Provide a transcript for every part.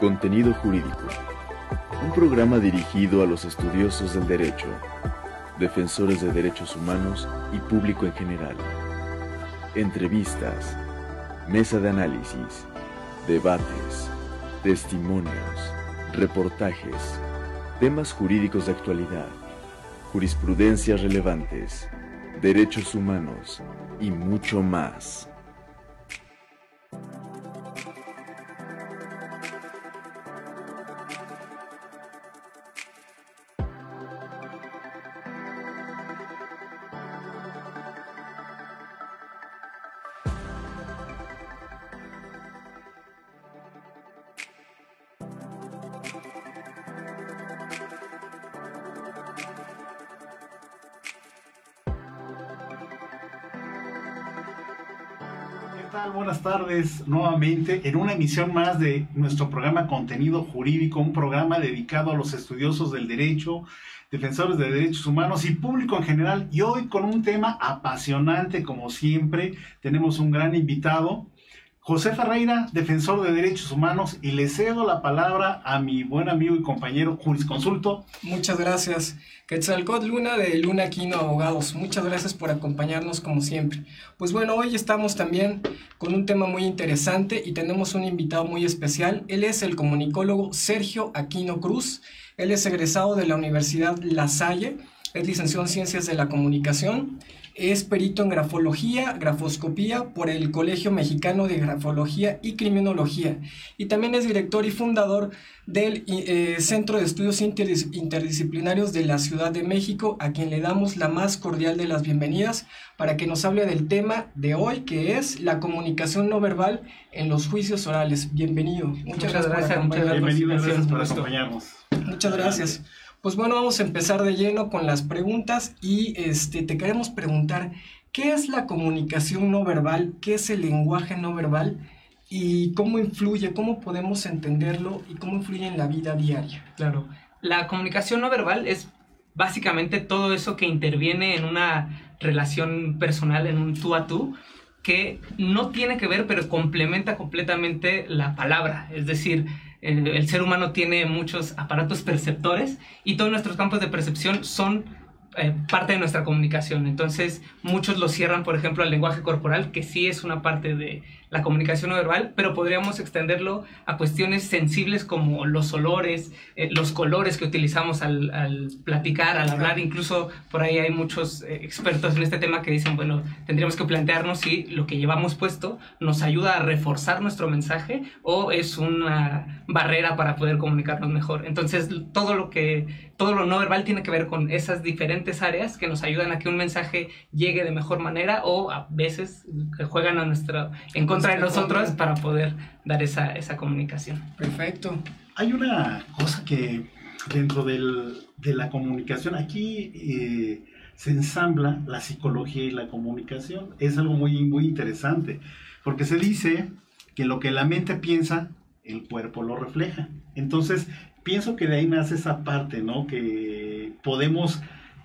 Contenido Jurídico. Un programa dirigido a los estudiosos del derecho, defensores de derechos humanos y público en general. Entrevistas, mesa de análisis, debates, testimonios, reportajes, temas jurídicos de actualidad, jurisprudencias relevantes, derechos humanos y mucho más. Nuevamente en una emisión más de nuestro programa Contenido Jurídico, un programa dedicado a los estudiosos del derecho, defensores de derechos humanos y público en general. Y hoy con un tema apasionante, como siempre, tenemos un gran invitado, José Ferreira, defensor de derechos humanos, y le cedo la palabra a mi buen amigo y compañero jurisconsulto. Muchas gracias. Quetzalcóatl Luna de Luna Quino Abogados. Muchas gracias por acompañarnos como siempre. Pues bueno, hoy estamos también con un tema muy interesante y tenemos un invitado muy especial. Él es el comunicólogo Sergio Aquino Cruz. Él es egresado de la Universidad La Salle, es licenciado en Ciencias de la Comunicación es perito en grafología, grafoscopía por el Colegio Mexicano de Grafología y Criminología y también es director y fundador del eh, Centro de Estudios Interdisciplinarios de la Ciudad de México, a quien le damos la más cordial de las bienvenidas para que nos hable del tema de hoy, que es la comunicación no verbal en los juicios orales. Bienvenido. Muchas, gracias, por acompañarnos. Bienvenido, gracias por acompañarnos. Muchas gracias. Pues bueno, vamos a empezar de lleno con las preguntas y este, te queremos preguntar, ¿qué es la comunicación no verbal? ¿Qué es el lenguaje no verbal? ¿Y cómo influye? ¿Cómo podemos entenderlo? ¿Y cómo influye en la vida diaria? Claro, la comunicación no verbal es básicamente todo eso que interviene en una relación personal, en un tú a tú, que no tiene que ver, pero complementa completamente la palabra. Es decir, el, ser humano tiene muchos aparatos perceptores y todos nuestros campos de percepción son eh, parte de nuestra comunicación. Entonces, muchos lo cierran, por ejemplo, al lenguaje corporal, que sí es una parte de, la comunicación no verbal, pero podríamos extenderlo a cuestiones sensibles como los olores, eh, los colores que utilizamos al, platicar, al hablar. Incluso por ahí hay muchos eh, expertos en este tema que dicen, bueno, tendríamos que plantearnos si lo que llevamos puesto nos ayuda a reforzar nuestro mensaje o es una barrera para poder comunicarnos mejor. Entonces, todo lo que, todo lo no verbal tiene que ver con esas diferentes áreas que nos ayudan a que un mensaje llegue de mejor manera o a veces juegan a nuestra, en contra contra nosotros para poder dar esa, esa comunicación. Perfecto. Hay una cosa que dentro del, de la comunicación, aquí eh, se ensambla la psicología y la comunicación. Es algo muy, muy interesante, porque se dice que lo que la mente piensa, el cuerpo lo refleja. Entonces, pienso que de ahí nace esa parte, ¿no? Que podemos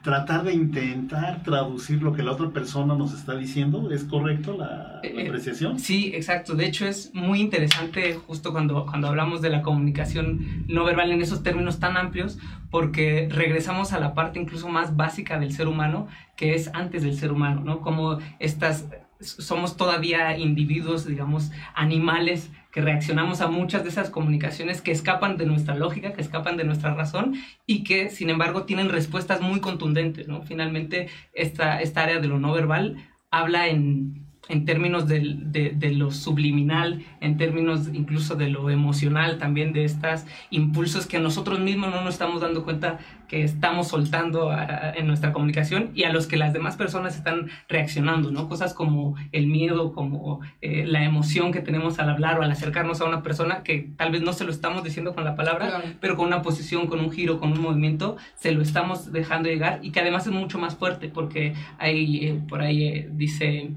tratar de intentar traducir lo que la otra persona nos está diciendo. ¿Es correcto la, eh, eh, apreciación? Sí, exacto. De hecho, es muy interesante justo cuando, cuando hablamos de la comunicación no verbal en esos términos tan amplios, porque regresamos a la parte incluso más básica del ser humano, que es antes del ser humano, ¿no? Como estas somos todavía individuos, digamos, animales que reaccionamos a muchas de esas comunicaciones que escapan de nuestra lógica, que escapan de nuestra razón y que, sin embargo, tienen respuestas muy contundentes, ¿no? Finalmente, esta, esta área de lo no verbal habla en en términos de, de, lo subliminal, en términos incluso de lo emocional, también de estos impulsos que nosotros mismos no nos estamos dando cuenta que estamos soltando en nuestra comunicación y a los que las demás personas están reaccionando, ¿no? Cosas como el miedo, como eh, la emoción que tenemos al hablar o al acercarnos a una persona que tal vez no se lo estamos diciendo con la palabra, pero con una posición, con un giro, con un movimiento, se lo estamos dejando llegar y que además es mucho más fuerte porque hay, eh, por ahí eh, dice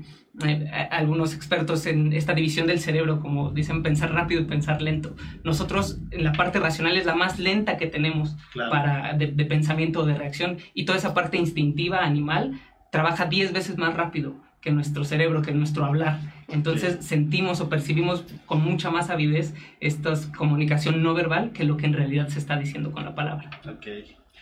algunos expertos en esta división del cerebro, como dicen, pensar rápido y pensar lento. Nosotros, en la parte racional es la más lenta que tenemos para, de, pensamiento o de reacción, y toda esa parte instintiva, animal, trabaja 10 veces más rápido que nuestro cerebro, que nuestro hablar. Entonces sentimos o percibimos con mucha más avidez esta comunicación no verbal que lo que en realidad se está diciendo con la palabra. Ok.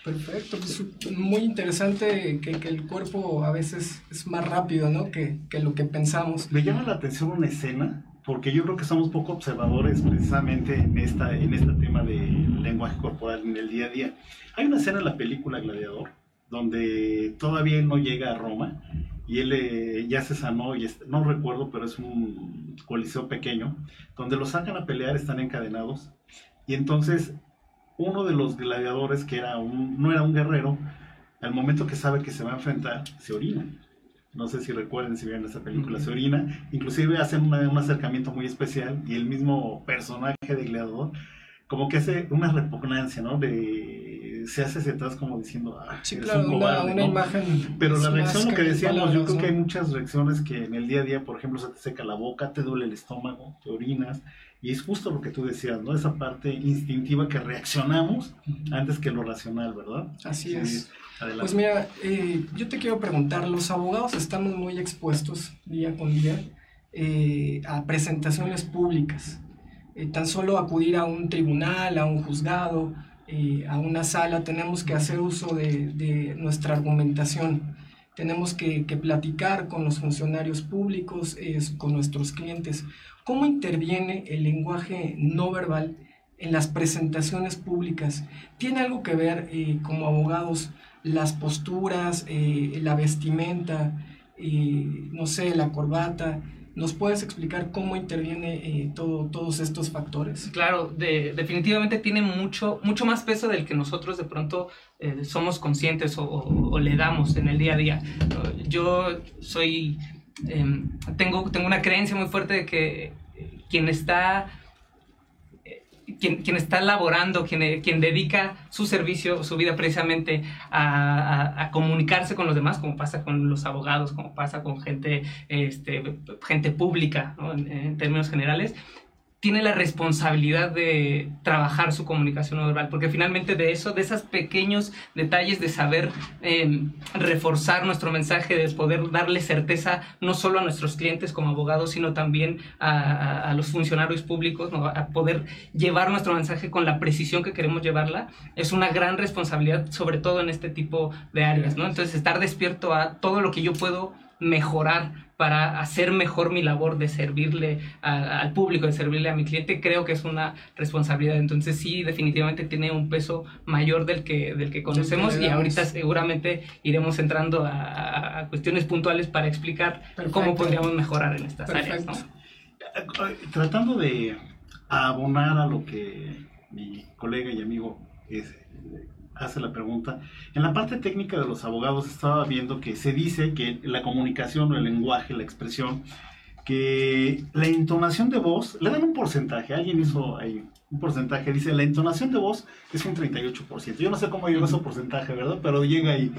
Perfecto, pues, muy interesante que, el cuerpo a veces es más rápido, ¿no? Que, que, lo que pensamos. Me llama la atención una escena, porque yo creo que somos poco observadores precisamente en, esta, en este tema de lenguaje corporal en el día a día. Hay una escena en la película Gladiador, donde todavía él no llega a Roma, y él eh, ya se sanó, y no recuerdo, pero es un coliseo pequeño, donde lo sacan a pelear, están encadenados, y entonces uno de los gladiadores, que era un, no era un guerrero, al momento que sabe que se va a enfrentar, se orina. No sé si recuerden si vieron esa película, se orina. Inclusive hacen un acercamiento muy especial y el mismo personaje de gladiador como que hace una repugnancia, ¿no? De, se hace hacia atrás como diciendo, ah, sí, claro, una, una imagen. Pero la reacción, lo que decíamos, yo creo que hay muchas reacciones que en el día a día, por ejemplo, se te seca la boca, te duele el estómago, te orinas, y es justo lo que tú decías, ¿no? Esa parte instintiva que reaccionamos antes que lo racional, ¿verdad? Así es. Pues mira, eh, yo te quiero preguntar, los abogados estamos muy expuestos día con día eh, a presentaciones públicas. Eh, tan solo acudir a un tribunal, a un juzgado, a una sala, tenemos que hacer uso de, de nuestra argumentación tenemos que, platicar con los funcionarios públicos, con nuestros clientes. ¿Cómo interviene el lenguaje no verbal en las presentaciones públicas? ¿Tiene algo que ver eh, como abogados las posturas, eh, la vestimenta, eh, no sé, la corbata? ¿Nos puedes explicar cómo interviene todo, todos estos factores? Claro, definitivamente tiene mucho, mucho más peso del que nosotros de pronto somos conscientes o, le damos en el día a día. Yo soy Em, tengo, tengo una creencia muy fuerte de que eh, quien está eh, quien, está laborando, quien, quien, dedica su servicio, su vida precisamente a, comunicarse con los demás, como pasa con los abogados, como pasa con gente, este, gente pública, en, términos generales, tiene la responsabilidad de trabajar su comunicación no verbal, porque finalmente de eso, de esos pequeños detalles de saber em, reforzar nuestro mensaje, de poder darle certeza no solo a nuestros clientes como abogados, sino también a, los funcionarios públicos, a poder llevar nuestro mensaje con la precisión que queremos llevarla, es una gran responsabilidad, sobre todo en este tipo de áreas, ¿no? Entonces, estar despierto a todo lo que yo puedo mejorar para hacer mejor mi labor de servirle al público, de servirle a mi cliente, creo que es una responsabilidad. Entonces sí, definitivamente tiene un peso mayor del que, del que conocemos y ahorita seguramente iremos entrando a, cuestiones puntuales para explicar cómo podríamos mejorar en estas áreas. Tratando de abonar a lo que mi colega y amigo es, hace la pregunta. En la parte técnica de los abogados estaba viendo que se dice que la comunicación el lenguaje, la expresión, que la entonación de voz, le dan un porcentaje, alguien hizo ahí un porcentaje, dice la entonación de voz es un 38%. Yo no sé cómo llegó ese porcentaje, ¿verdad? Pero llega ahí.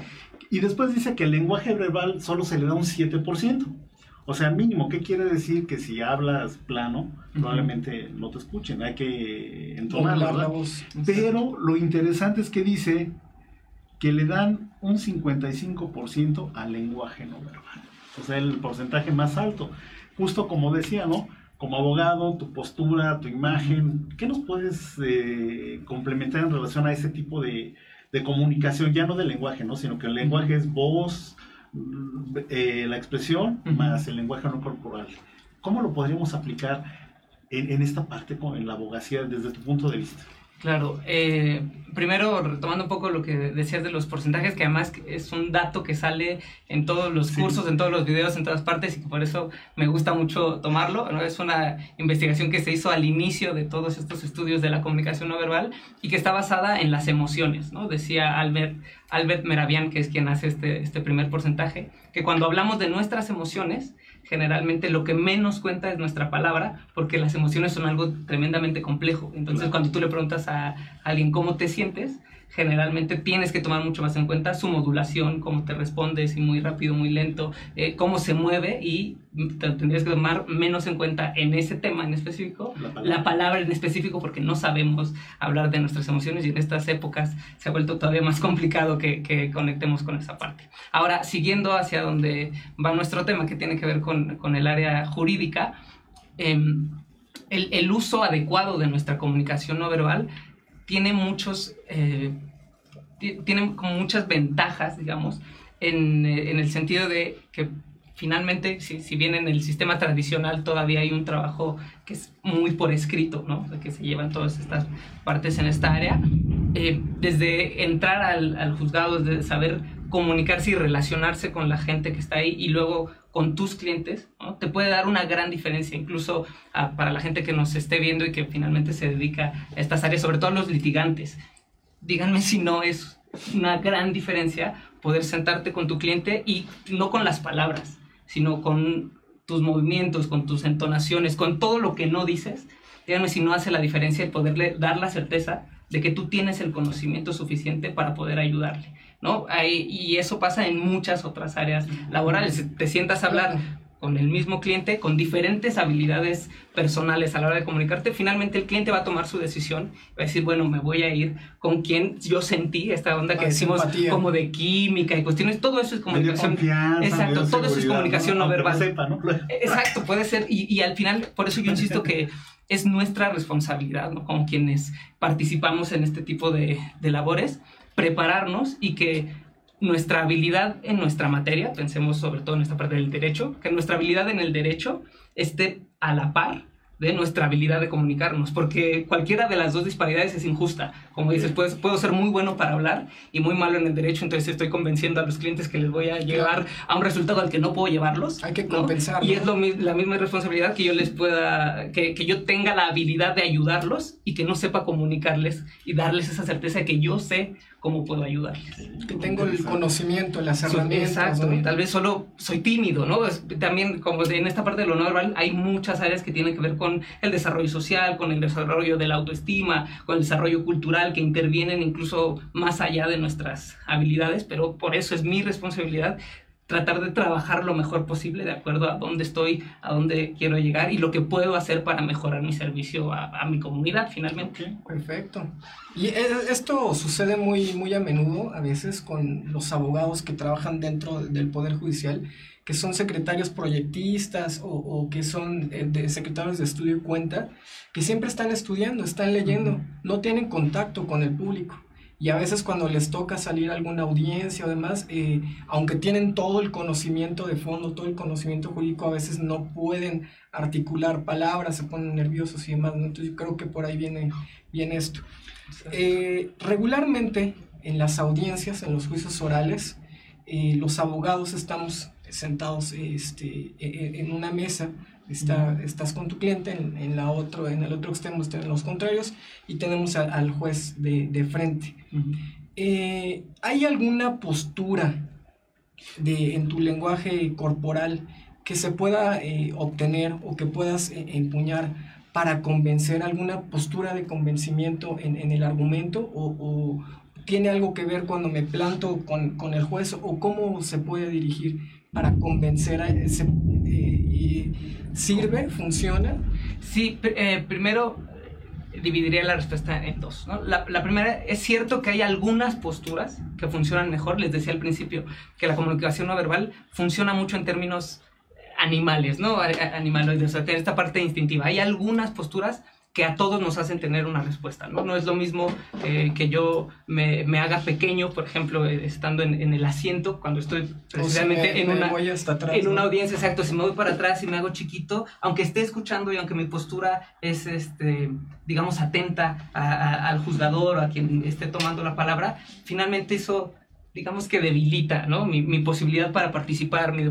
Y después dice que el lenguaje verbal solo se le da un 7%. O sea, mínimo, ¿qué quiere decir? Que si hablas plano, probablemente no te escuchen, hay que entonar la voz. Pero lo interesante es que dice que le dan un 55% al lenguaje no verbal. O sea, el porcentaje más alto. Justo como decía, ¿no? Como abogado, tu postura, tu imagen, ¿qué nos puedes eh, complementar en relación a ese tipo de, de comunicación? Ya no de lenguaje, ¿no? Sino que el lenguaje es voz, eh, la expresión más el lenguaje no corporal. ¿Cómo lo podríamos aplicar en, esta parte en la abogacía desde tu punto de vista? Claro, eh, primero retomando un poco lo que decías de los porcentajes, que además es un dato que sale en todos los cursos, en todos los videos, en todas partes, y que por eso me gusta mucho tomarlo. ¿no? Es una investigación que se hizo al inicio de todos estos estudios de la comunicación no verbal y que está basada en las emociones. ¿no? Decía Albert, Albert Meravian, que es quien hace este, este primer porcentaje, que cuando hablamos de nuestras emociones, generalmente lo que menos cuenta es nuestra palabra, porque las emociones son algo tremendamente complejo. Entonces, cuando tú le preguntas a alguien cómo te sientes, generalmente tienes que tomar mucho más en cuenta su modulación, cómo te responde, si muy rápido, muy lento, eh, cómo se mueve y te tendrías que tomar menos en cuenta en ese tema en específico, la palabra. en específico, porque no sabemos hablar de nuestras emociones y en estas épocas se ha vuelto todavía más complicado que, que conectemos con esa parte. Ahora, siguiendo hacia donde va nuestro tema, que tiene que ver con, con el área jurídica, em, el, el, uso adecuado de nuestra comunicación no verbal tiene muchos, eh, tiene como muchas ventajas, digamos, en, eh, en, el sentido de que finalmente, si, si, bien en el sistema tradicional todavía hay un trabajo que es muy por escrito, ¿no? que se llevan todas estas partes en esta área, eh, desde entrar al, al juzgado, desde saber comunicarse y relacionarse con la gente que está ahí y luego con tus clientes, te puede dar una gran diferencia, incluso uh, para la gente que nos esté viendo y que finalmente se dedica a estas áreas, sobre todo los litigantes. Díganme si no es una gran diferencia poder sentarte con tu cliente y no con las palabras, sino con tus movimientos, con tus entonaciones, con todo lo que no dices. Díganme si no hace la diferencia el poderle dar la certeza de que tú tienes el conocimiento suficiente para poder ayudarle. ¿No? y eso pasa en muchas otras áreas laborales. Te sientas a hablar con el mismo cliente, con diferentes habilidades personales a la hora de comunicarte, finalmente el cliente va a tomar su decisión, va a decir, bueno, me voy a ir con quien yo sentí esta onda que decimos como de química y cuestiones, todo eso es comunicación. Exacto, todo eso es comunicación no, verbal. Exacto, puede ser, y, y al final, por eso yo insisto que es nuestra responsabilidad, ¿no? Como quienes participamos en este tipo de, de labores, prepararnos y que nuestra habilidad en nuestra materia, pensemos sobre todo en esta parte del derecho, que nuestra habilidad en el derecho esté a la par de nuestra habilidad de comunicarnos, porque cualquiera de las dos disparidades es injusta. Como dices, puedo, puedo ser muy bueno para hablar y muy malo en el derecho, entonces estoy convenciendo a los clientes que les voy a llevar a un resultado al que no puedo llevarlos. Hay que compensar. ¿no? Y es lo, la misma responsabilidad que yo les pueda, que, que, yo tenga la habilidad de ayudarlos y que no sepa comunicarles y darles esa certeza de que yo sé cómo puedo ayudarles. Que tengo el conocimiento, las herramientas. Exacto, ¿no? tal vez solo soy tímido, ¿no? También como en esta parte de lo no verbal hay muchas áreas que tienen que ver con el desarrollo social, con el desarrollo de la autoestima, con el desarrollo cultural, que intervienen incluso más allá de nuestras habilidades, pero por eso es mi responsabilidad tratar de trabajar lo mejor posible de acuerdo a dónde estoy, a dónde quiero llegar y lo que puedo hacer para mejorar mi servicio a, a mi comunidad finalmente. Okay, perfecto. Y esto sucede muy, muy a menudo, a veces, con los abogados que trabajan dentro del Poder Judicial, que son secretarios proyectistas o, o que son eh, de secretarios de estudio y cuenta, que siempre están estudiando, están leyendo, no tienen contacto con el público y a veces cuando les toca salir a alguna audiencia o demás, eh, aunque tienen todo el conocimiento de fondo, todo el conocimiento jurídico, a veces no pueden articular palabras, se ponen nerviosos y demás, ¿no? entonces yo creo que por ahí viene, viene esto. Eh, regularmente en las audiencias, en los juicios orales, eh, los abogados estamos sentados este, en una mesa Está, estás con tu cliente, en, en, la otro, en el otro extremo están los contrarios y tenemos a, al juez de, de frente. Eh, ¿Hay alguna postura de, en tu lenguaje corporal que se pueda eh, obtener o que puedas eh, empuñar para convencer alguna postura de convencimiento en, el argumento o, tiene algo que ver cuando me planto con, con el juez o cómo se puede dirigir para convencer a ese... ¿Sirve? ¿Funciona? Sí, primero dividiría la respuesta en dos. la, primera, es cierto que hay algunas posturas que funcionan mejor. Les decía al principio que la comunicación no verbal funciona mucho en términos animales, ¿no? Animaloides, o sea, esta parte instintiva. Hay algunas posturas que a todos nos hacen tener una respuesta, ¿no? No es lo mismo eh, que yo me, me, haga pequeño, por ejemplo, eh, estando en, en, el asiento, cuando estoy precisamente o sea, me, en, una, atrás, en ¿no? una audiencia, exacto, si me voy para atrás y me hago chiquito, aunque esté escuchando y aunque mi postura es, este, digamos, atenta a, a, al juzgador o a quien esté tomando la palabra, finalmente eso digamos que debilita, ¿no? Mi, mi posibilidad para participar, mi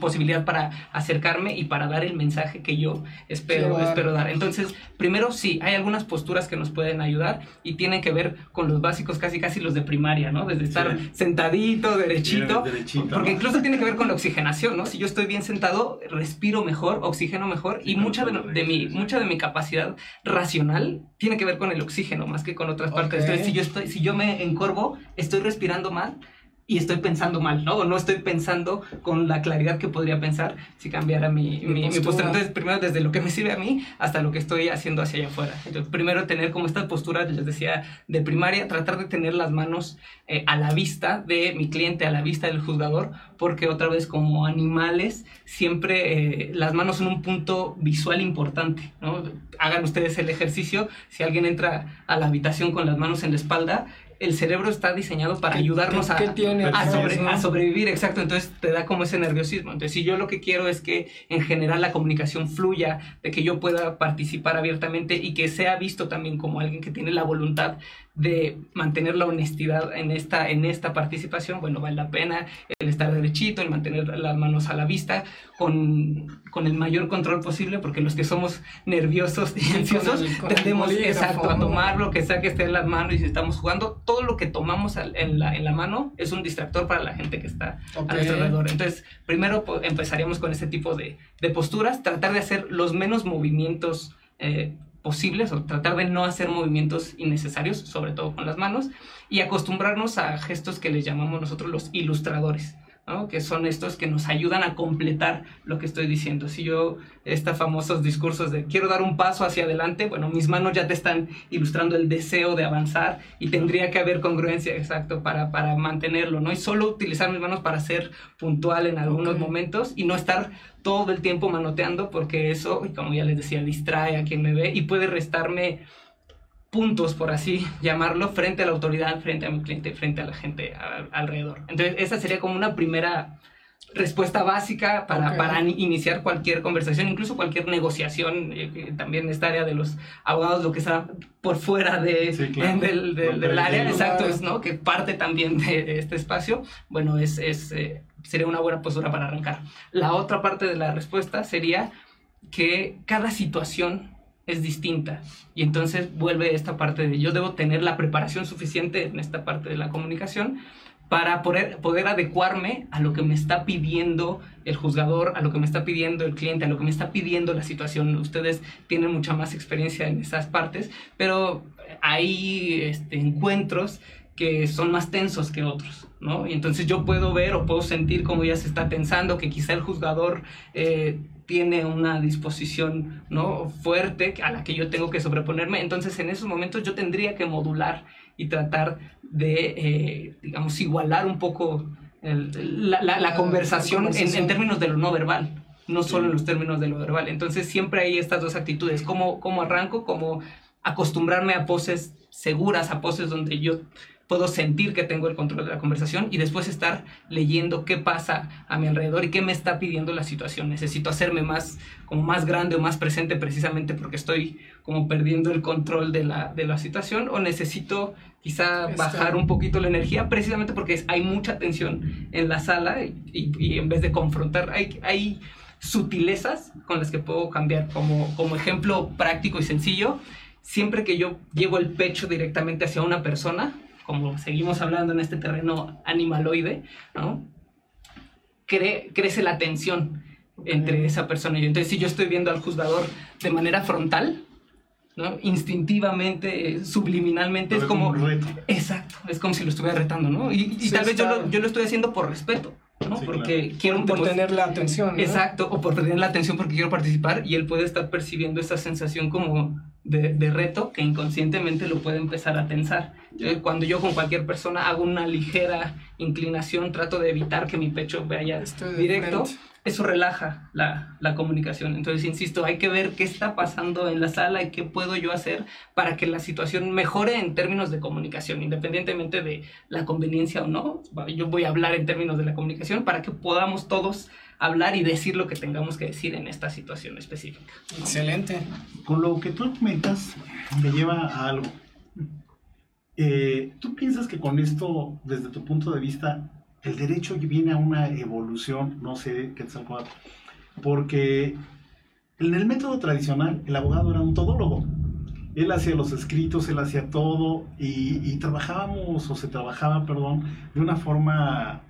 posibilidad para acercarme y para dar el mensaje que yo espero, espero dar. Entonces, primero sí, hay algunas posturas que nos pueden ayudar y tienen que ver con los básicos, casi casi los de primaria, ¿no? Desde estar sentadito, derechito, porque incluso tiene que ver con la oxigenación, ¿no? Si yo estoy bien sentado, respiro mejor, oxigeno mejor y mucha de, de mi, mucha de mi capacidad racional tiene que ver con el oxígeno más que con otras partes. Entonces, si yo, estoy, si yo me encorvo, estoy respirando mal y estoy pensando mal, ¿no? O no estoy pensando con la claridad que podría pensar si cambiara mi, mi, postura. Entonces, primero desde lo que me sirve a mí hasta lo que estoy haciendo hacia allá afuera. Entonces, primero tener como esta postura, les decía, de primaria, tratar de tener las manos eh, a la vista de mi cliente, a la vista del juzgador, porque otra vez como animales, siempre eh, las manos son un punto visual importante, ¿no? Hagan ustedes el ejercicio, si alguien entra a la habitación con las manos en la espalda, el cerebro está diseñado para ayudarnos a, a, sobrevivir, exacto, entonces te da como ese nerviosismo. Entonces, si yo lo que quiero es que en general la comunicación fluya, de que yo pueda participar abiertamente y que sea visto también como alguien que tiene la voluntad de mantener la honestidad en esta, en esta participación, bueno, vale la pena el estar derechito, el mantener las manos a la vista, con, con el mayor control posible, porque los que somos nerviosos y ansiosos tendemos exacto, a tomar lo que sea que esté en las manos y si estamos jugando, todo lo que tomamos en la, en la mano es un distractor para la gente que está a nuestro alrededor. Entonces, primero pues, empezaríamos con ese tipo de, de, posturas, tratar de hacer los menos movimientos. Eh, posibles o tratar de no hacer movimientos innecesarios, sobre todo con las manos, y acostumbrarnos a gestos que les llamamos nosotros los ilustradores. ¿No? que son estos que nos ayudan a completar lo que estoy diciendo. Si yo, estos famosos discursos de quiero dar un paso hacia adelante, bueno, mis manos ya te están ilustrando el deseo de avanzar y tendría que haber congruencia, exacto, para, para mantenerlo, ¿no? Y solo utilizar mis manos para ser puntual en algunos momentos y no estar todo el tiempo manoteando porque eso, como ya les decía, distrae a quien me ve y puede restarme puntos, por así llamarlo, frente a la autoridad, frente a mi cliente, frente a la gente alrededor. Entonces, esa sería como una primera respuesta básica para, para iniciar cualquier conversación, incluso cualquier negociación, eh, también esta área de los abogados, lo que está por fuera de, del, del, área, exacto, es, ¿no? que parte también de este espacio, bueno, es, es eh, sería una buena postura para arrancar. La otra parte de la respuesta sería que cada situación es distinta. Y entonces vuelve esta parte de yo debo tener la preparación suficiente en esta parte de la comunicación para poder, poder adecuarme a lo que me está pidiendo el juzgador, a lo que me está pidiendo el cliente, a lo que me está pidiendo la situación. Ustedes tienen mucha más experiencia en esas partes, pero hay este, encuentros que son más tensos que otros, ¿no? Y entonces yo puedo ver o puedo sentir cómo ya se está tensando, que quizá el juzgador eh, tiene una disposición ¿no? fuerte a la que yo tengo que sobreponerme. Entonces, en esos momentos yo tendría que modular y tratar de, eh, digamos, igualar un poco la, la, conversación, En, en, términos de lo no verbal, no solo en los términos de lo verbal. Entonces, siempre hay estas dos actitudes, cómo, cómo arranco, cómo acostumbrarme a poses seguras, a poses donde yo puedo sentir que tengo el control de la conversación y después estar leyendo qué pasa a mi alrededor y qué me está pidiendo la situación. Necesito hacerme más, como más grande o más presente precisamente porque estoy como perdiendo el control de la, de la situación o necesito quizá bajar un poquito la energía precisamente porque hay mucha tensión en la sala y, y, en vez de confrontar, hay, hay sutilezas con las que puedo cambiar. Como, como ejemplo práctico y sencillo, siempre que yo llevo el pecho directamente hacia una persona, como seguimos hablando en este terreno animaloide, ¿no? crece la tensión entre esa persona y yo. Entonces, si yo estoy viendo al juzgador de manera frontal, ¿no? instintivamente, subliminalmente, es como... Exacto, es como si lo estuviera retando, ¿no? Y, tal vez yo lo, yo lo estoy haciendo por respeto. ¿no? porque quiero por tener la atención. Exacto, o por tener la atención porque quiero participar y él puede estar percibiendo esa sensación como de, de, reto que inconscientemente lo puede empezar a tensar. cuando yo con cualquier persona hago una ligera inclinación, trato de evitar que mi pecho vaya directo eso relaja la, la, comunicación. Entonces, insisto, hay que ver qué está pasando en la sala y qué puedo yo hacer para que la situación mejore en términos de comunicación, independientemente de la conveniencia o no. Yo voy a hablar en términos de la comunicación para que podamos todos hablar y decir lo que tengamos que decir en esta situación específica. Excelente. Con lo que tú comentas, me lleva a algo. eh, ¿tú piensas que con esto, desde tu punto de vista, el derecho viene a una evolución, no sé, qué Quetzalcóatl, porque en el método tradicional el abogado era un todólogo. Él hacía los escritos, él hacía todo y, trabajábamos, o se trabajaba, perdón, de una forma,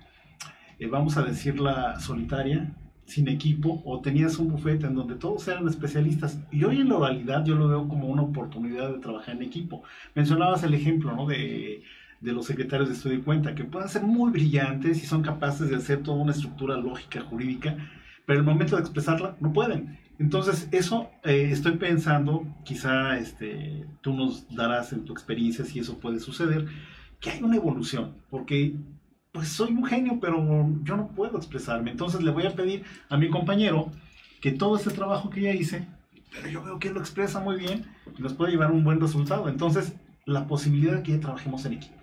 eh, vamos a decirla, solitaria, sin equipo, o tenías un bufete en donde todos eran especialistas. Y hoy en la oralidad yo lo veo como una oportunidad de trabajar en equipo. Mencionabas el ejemplo, ¿no? De, de los secretarios de estudio y cuenta, que pueden ser muy brillantes y son capaces de hacer toda una estructura lógica, jurídica, pero en el momento de expresarla no pueden. Entonces, eso eh, estoy pensando, quizá este, tú nos darás en tu experiencia si eso puede suceder, que hay una evolución, porque pues soy un genio, pero yo no puedo expresarme. Entonces le voy a pedir a mi compañero que todo ese trabajo que ya hice, pero yo veo que él lo expresa muy bien y nos puede llevar a un buen resultado. Entonces, la posibilidad de que ya trabajemos en equipo.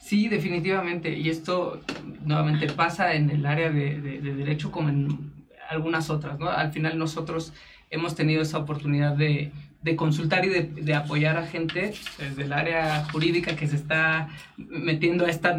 Sí, definitivamente. Y esto nuevamente pasa en el área de, de, derecho como en algunas otras. ¿no? Al final nosotros hemos tenido esa oportunidad de, de consultar y de, de, apoyar a gente desde el área jurídica que se está metiendo a estos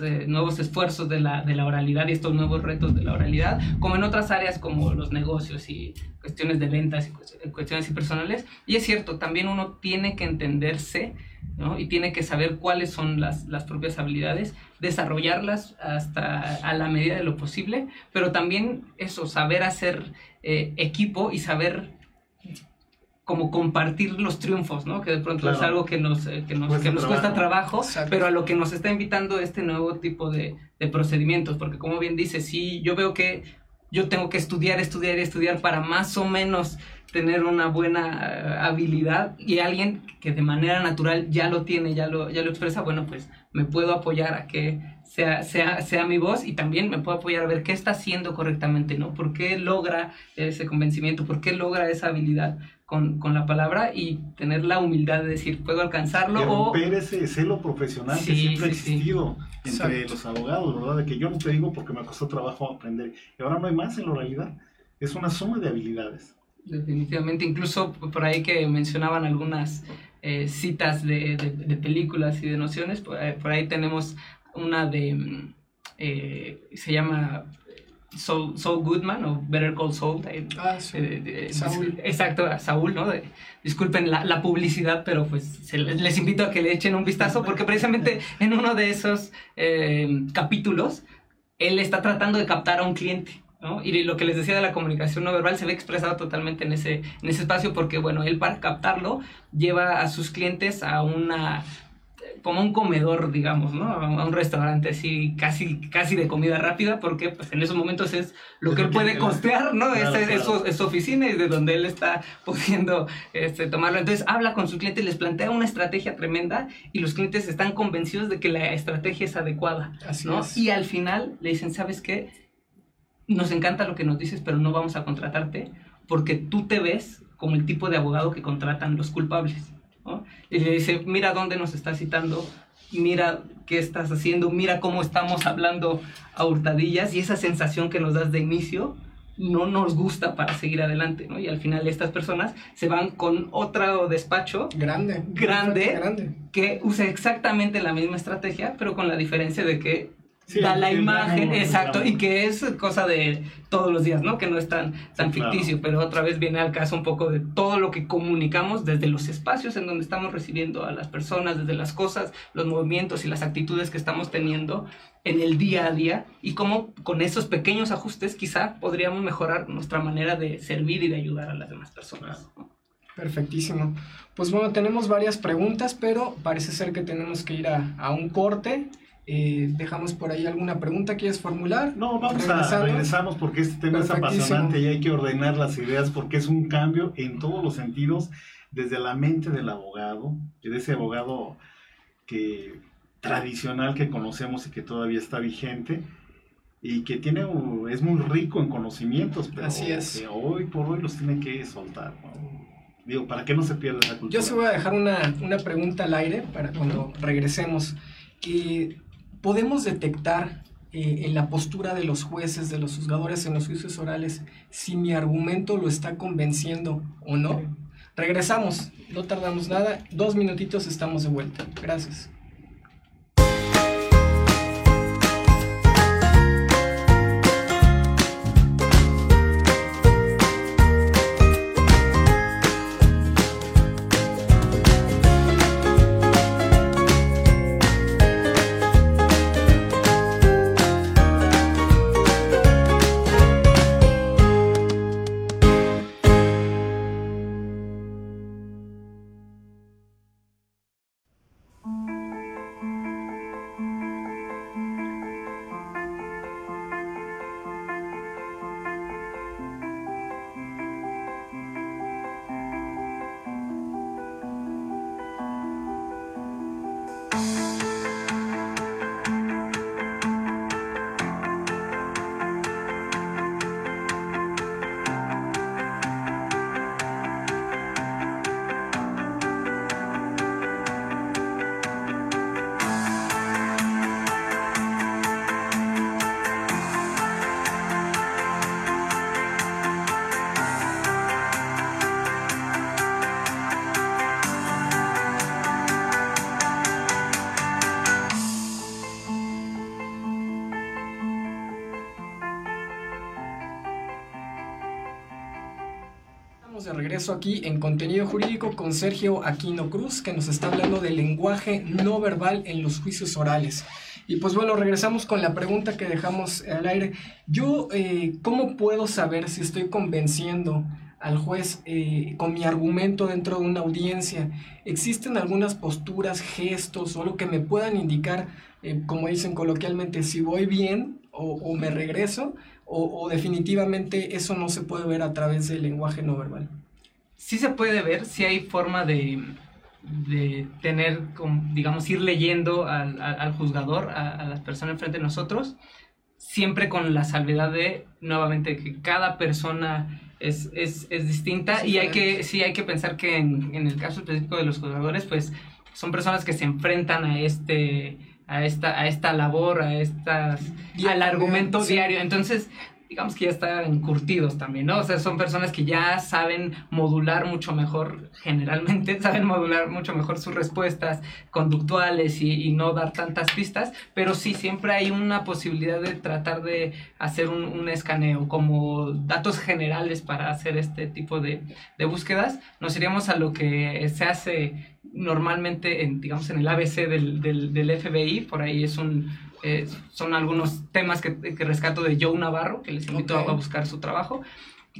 eh, nuevos esfuerzos de la, de la, oralidad y estos nuevos retos de la oralidad, como en otras áreas como los negocios y cuestiones de ventas y cuestiones personales. Y es cierto, también uno tiene que entenderse ¿no? y tiene que saber cuáles son las, las propias habilidades, desarrollarlas hasta a la medida de lo posible, pero también eso, saber hacer eh, equipo y saber como compartir los triunfos, ¿no? Que de pronto es algo que nos, eh, que nos, que nos cuesta trabajo, pero a lo que nos está invitando este nuevo tipo de, de, procedimientos, porque como bien dice, sí, yo veo que yo tengo que estudiar, estudiar y estudiar para más o menos tener una buena eh, habilidad y alguien que de manera natural ya lo tiene, ya lo, ya lo expresa, bueno, pues me puedo apoyar a que sea, sea, sea mi voz y también me puedo apoyar a ver qué está haciendo correctamente, ¿no? ¿Por qué logra ese convencimiento? ¿Por qué logra esa habilidad? con, con, la palabra y tener la humildad de decir, puedo alcanzarlo. De romper o... ese celo profesional que siempre ha existido entre los abogados, ¿verdad? De que yo no te digo porque me costó trabajo aprender. Y ahora no hay más en la realidad. Es una suma de habilidades. Definitivamente, incluso por ahí que mencionaban algunas eh, citas de, de, películas y de nociones, por ahí, tenemos una de, mm, eh, se llama Saul, Goodman o Better Call Saul. ah, sí. Saúl. Exacto, a Saúl, ¿no? disculpen la, la, publicidad, pero pues les, invito a que le echen un vistazo porque precisamente en uno de esos eh, capítulos él está tratando de captar a un cliente. ¿no? Y lo que les decía de la comunicación no verbal se ve expresado totalmente en ese, en ese espacio porque, bueno, él para captarlo lleva a sus clientes a una como un comedor, digamos, ¿no? A un restaurante así, casi, casi de comida rápida, porque pues en esos momentos es lo que él puede costear, ¿no? es, su, oficina y de donde él está pudiendo este, tomarlo. Entonces habla con sus clientes, les plantea una estrategia tremenda y los clientes están convencidos de que la estrategia es adecuada, ¿no? Y al final le dicen, ¿sabes qué? Nos encanta lo que nos dices, pero no vamos a contratarte porque tú te ves como el tipo de abogado que contratan los culpables. Y le dice, mira dónde nos está citando, mira qué estás haciendo, mira cómo estamos hablando a hurtadillas y esa sensación que nos das de inicio no nos gusta para seguir adelante, ¿no? Y al final estas personas se van con otro despacho grande, grande, grande, que usa exactamente la misma estrategia, pero con la diferencia de que da la imagen, exacto, y que es cosa de todos los días, ¿no? Que no es tan, tan ficticio, pero otra vez viene al caso un poco de todo lo que comunicamos desde los espacios en donde estamos recibiendo a las personas, desde las cosas, los movimientos y las actitudes que estamos teniendo en el día a día y cómo con esos pequeños ajustes quizá podríamos mejorar nuestra manera de servir y de ayudar a las demás personas. Perfectísimo. Pues bueno, tenemos varias preguntas, pero parece ser que tenemos que ir a, a un corte. Eh, dejamos por ahí alguna pregunta quieres formular. No, vamos a regresamos porque este tema es apasionante y hay que ordenar las ideas porque es un cambio en todos los sentidos, desde la mente del abogado, de ese abogado que tradicional que conocemos y que todavía está vigente y que tiene es muy rico en conocimientos, pero Así es. que hoy por hoy los tiene que soltar. Digo, para que no se pierda la cultura. Yo se voy a dejar una, una pregunta al aire para cuando regresemos. que podemos detectar eh, en la postura de los jueces, de los juzgadores en los juicios orales, si mi argumento lo está convenciendo o no. Regresamos, no tardamos nada, dos minutitos estamos de vuelta. Gracias. Regreso aquí en Contenido Jurídico con Sergio Aquino Cruz, que nos está hablando del lenguaje no verbal en los juicios orales. Y pues bueno, regresamos con la pregunta que dejamos al aire. Yo, eh, ¿cómo puedo saber si estoy convenciendo al juez eh, con mi argumento dentro de una audiencia? ¿Existen algunas posturas, gestos o algo que me puedan indicar, eh, como dicen coloquialmente, si voy bien o, me regreso? O, definitivamente eso no se puede ver a través del lenguaje no verbal? Sí se puede ver, sí hay forma de, de tener, digamos, ir leyendo al, al juzgador, a, a las personas enfrente de nosotros, siempre con la salvedad de, nuevamente, que cada persona es, es, es distinta y hay que, sí hay que pensar que en, en, el caso específico de los jugadores, pues son personas que se enfrentan a este a esta, a esta labor, a estas, al argumento diario. Entonces, digamos que ya están curtidos también, ¿no? O sea, son personas que ya saben modular mucho mejor, generalmente saben modular mucho mejor sus respuestas conductuales y, no dar tantas pistas, pero sí, siempre hay una posibilidad de tratar de hacer un, escaneo como datos generales para hacer este tipo de, de búsquedas. Nos iríamos a lo que se hace normalmente, en, digamos, en el ABC del, del, del FBI, por ahí es un eh, son algunos temas que, rescato de Joe Navarro, que les invito a buscar su trabajo,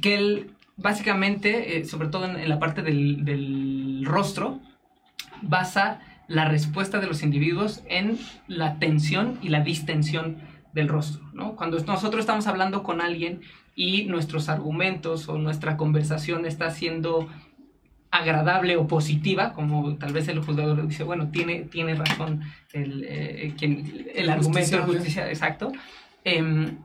que él básicamente, eh, sobre todo en, la parte del, rostro, basa la respuesta de los individuos en la tensión y la distensión del rostro. Cuando nosotros estamos hablando con alguien y nuestros argumentos o nuestra conversación está siendo agradable o positiva, como tal vez el juzgador dice, bueno, tiene, tiene razón el, eh, quien, el argumento de justicia, exacto. Em,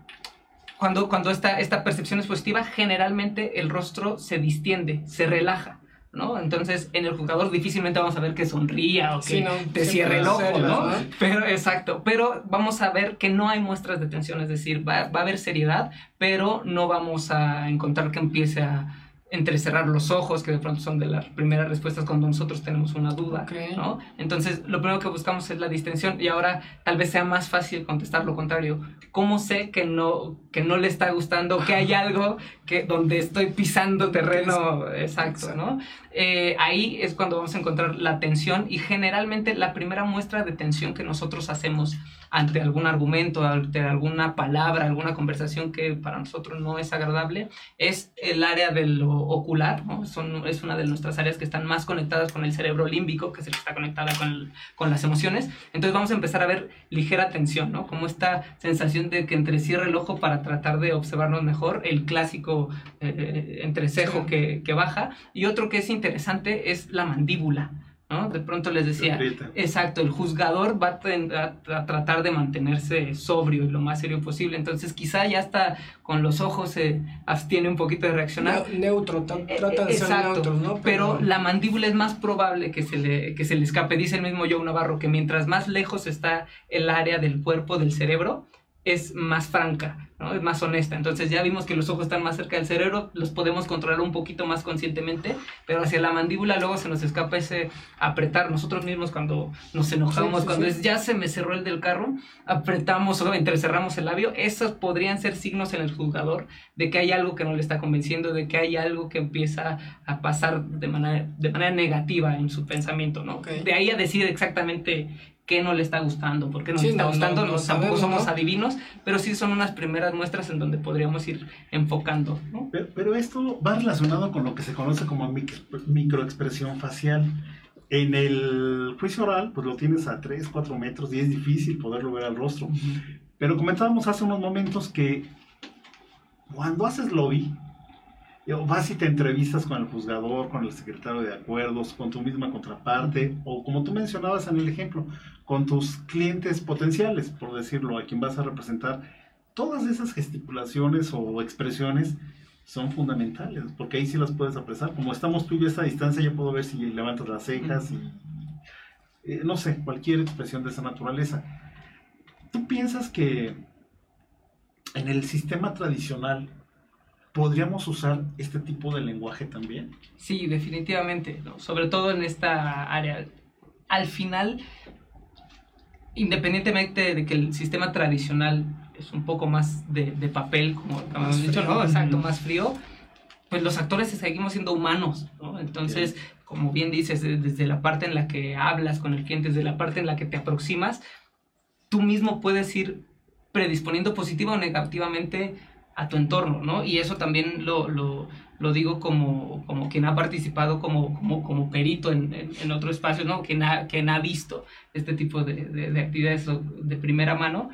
cuando cuando esta, esta percepción es positiva, generalmente el rostro se distiende, se relaja. ¿no? Entonces, en el juzgador difícilmente vamos a ver que sonría o que te cierre el ojo, ¿no? Pero, exacto, pero vamos a ver que no hay muestras de tensión, es decir, va, va a haber seriedad, pero no vamos a encontrar que empiece a, entrecerrar los ojos, que de pronto son de las primeras respuestas cuando nosotros tenemos una duda, ¿no? Entonces, lo primero que buscamos es la distensión y ahora tal vez sea más fácil contestar lo contrario. ¿Cómo sé que no, que no le está gustando, que hay algo que, donde estoy pisando terreno exacto, ¿no? Eh, ahí es cuando vamos a encontrar la tensión y generalmente la primera muestra de tensión que nosotros hacemos ante algún argumento, ante alguna palabra, alguna conversación que para nosotros no es agradable, es el área de lo ocular, ¿no? Son, es una de nuestras áreas que están más conectadas con el cerebro límbico, que es el que está conectada con, con las emociones. Entonces vamos a empezar a ver ligera tensión, ¿no? Como esta sensación de que entrecierra el ojo para tratar de observarnos mejor, el clásico eh, eh, entrecejo que, que baja, y otro que es interesante es la mandíbula. De pronto les decía, exacto, el juzgador va a, tratar de mantenerse sobrio y lo más serio posible, entonces quizá ya está con los ojos se abstiene un poquito de reaccionar. neutro, eh, trata de ser neutro, ¿no? Pero, la mandíbula es más probable que se, le, que se le escape, dice el mismo Joe Navarro, que mientras más lejos está el área del cuerpo del cerebro, es más franca, ¿no? es más honesta. Entonces ya vimos que los ojos están más cerca del cerebro, los podemos controlar un poquito más conscientemente, pero hacia la mandíbula luego se nos escapa ese apretar. Nosotros mismos cuando nos enojamos, cuando es ya se me cerró el del carro, apretamos o entrecerramos el labio. Esos podrían ser signos en el juzgador de que hay algo que no le está convenciendo, de que hay algo que empieza a pasar de manera, de manera negativa en su pensamiento, ¿no? De ahí a decir exactamente qué no le está gustando, por qué no le está gustando, no, tampoco somos adivinos, pero sí son unas primeras muestras en donde podríamos ir enfocando. Pero, esto va relacionado con lo que se conoce como microexpresión facial. En el juicio oral, pues lo tienes a 3, 4 metros y es difícil poderlo ver al rostro. Pero comentábamos hace unos momentos que cuando haces lobby, vas y te entrevistas con el juzgador, con el secretario de acuerdos, con tu misma contraparte, o como tú mencionabas en el ejemplo, con tus clientes potenciales, por decirlo, a quien vas a representar. Todas esas gesticulaciones o expresiones son fundamentales, porque ahí sí las puedes apresar. Como estamos tú y yo a esta distancia, yo puedo ver si levantas las cejas y, eh, no sé, cualquier expresión de esa naturaleza. ¿Tú piensas que en el sistema tradicional ¿podríamos usar este tipo de lenguaje también? Sí, definitivamente, sobre todo en esta área. Al final, independientemente de que el sistema tradicional es un poco más de, papel, como hemos dicho, ¿no? Exacto, más frío, pues los actores seguimos siendo humanos, ¿no? Entonces, como bien dices, desde la parte en la que hablas con el cliente, desde la parte en la que te aproximas, tú mismo puedes ir predisponiendo positiva o negativamente a tu entorno, ¿no? Y eso también lo, lo, lo digo como, como quien ha participado como, como, como perito en, en, en, otro espacio, ¿no? Quien ha, quien ha visto este tipo de, de, de actividades de primera mano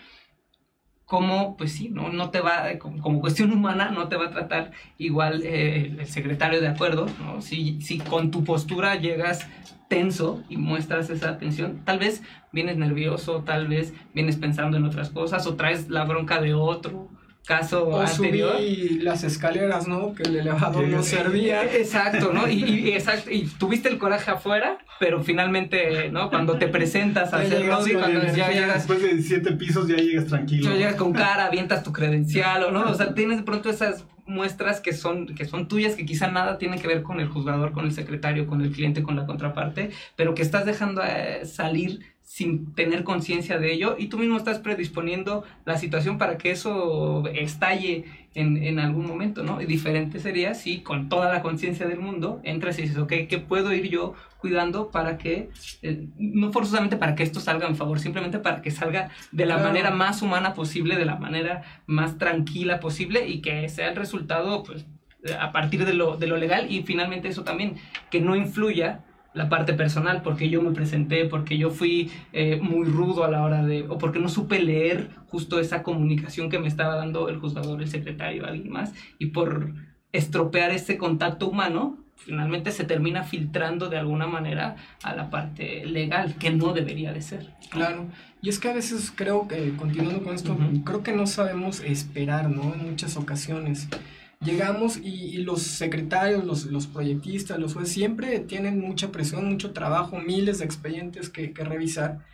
cómo, pues sí, no, no te va, como, como, cuestión humana, no te va a tratar igual eh, el secretario de acuerdo, ¿no? Si, si con tu postura llegas tenso y muestras esa tensión, tal vez vienes nervioso, tal vez vienes pensando en otras cosas o traes la bronca de otro caso o anterior. Subí las escaleras, ¿no? Que el elevador no servía. Exacto, ¿no? Y, y, exacto, y tuviste el coraje afuera, pero finalmente, ¿no? Cuando te presentas a hacer lobby, cuando ya llegas... Después de siete pisos ya llegas tranquilo. Ya llegas con cara, avientas tu credencial, o no, o sea, tienes de pronto esas muestras que son, que son tuyas, que quizá nada tienen que ver con el juzgador, con el secretario, con el cliente, con la contraparte, pero que estás dejando eh, salir sin tener conciencia de ello y tú mismo estás predisponiendo la situación para que eso estalle en, en algún momento, ¿no? Y diferente sería si con toda la conciencia del mundo entras y dices, ok, ¿qué puedo ir yo cuidando para que, eh, no forzosamente para que esto salga en favor, simplemente para que salga de la claro. manera más humana posible, de la manera más tranquila posible y que sea el resultado, pues, a partir de lo, de lo legal y finalmente eso también, que no influya la parte personal, porque yo me presenté, porque yo fui eh, muy rudo a la hora de, o porque no supe leer justo esa comunicación que me estaba dando el juzgador, el secretario, alguien más, y por estropear ese contacto humano, finalmente se termina filtrando de alguna manera a la parte legal, que no debería de ser. Claro, y es que a veces creo que, continuando con esto, uh -huh. creo que no sabemos esperar, ¿no? En muchas ocasiones llegamos y, y, los secretarios, los, los proyectistas, los jueces siempre tienen mucha presión, mucho trabajo, miles de expedientes que, que revisar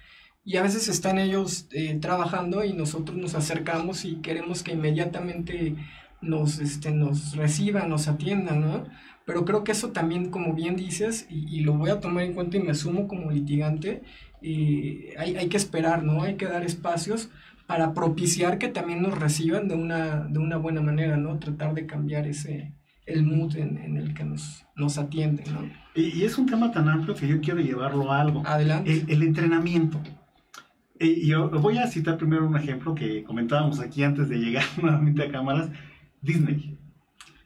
y a veces están ellos eh, trabajando y nosotros nos acercamos y queremos que inmediatamente nos, este, nos reciban, nos atiendan, ¿no? Pero creo que eso también, como bien dices, y, y lo voy a tomar en cuenta y me asumo como litigante, eh, hay, hay que esperar, ¿no? Hay que dar espacios para propiciar que también nos reciban de una, de una buena manera, ¿no? Tratar de cambiar ese, el mood en, en el que nos, nos atienden, ¿no? Y, y, es un tema tan amplio que yo quiero llevarlo a algo. Adelante. El, el entrenamiento. Y yo voy a citar primero un ejemplo que comentábamos aquí antes de llegar nuevamente a cámaras. Disney.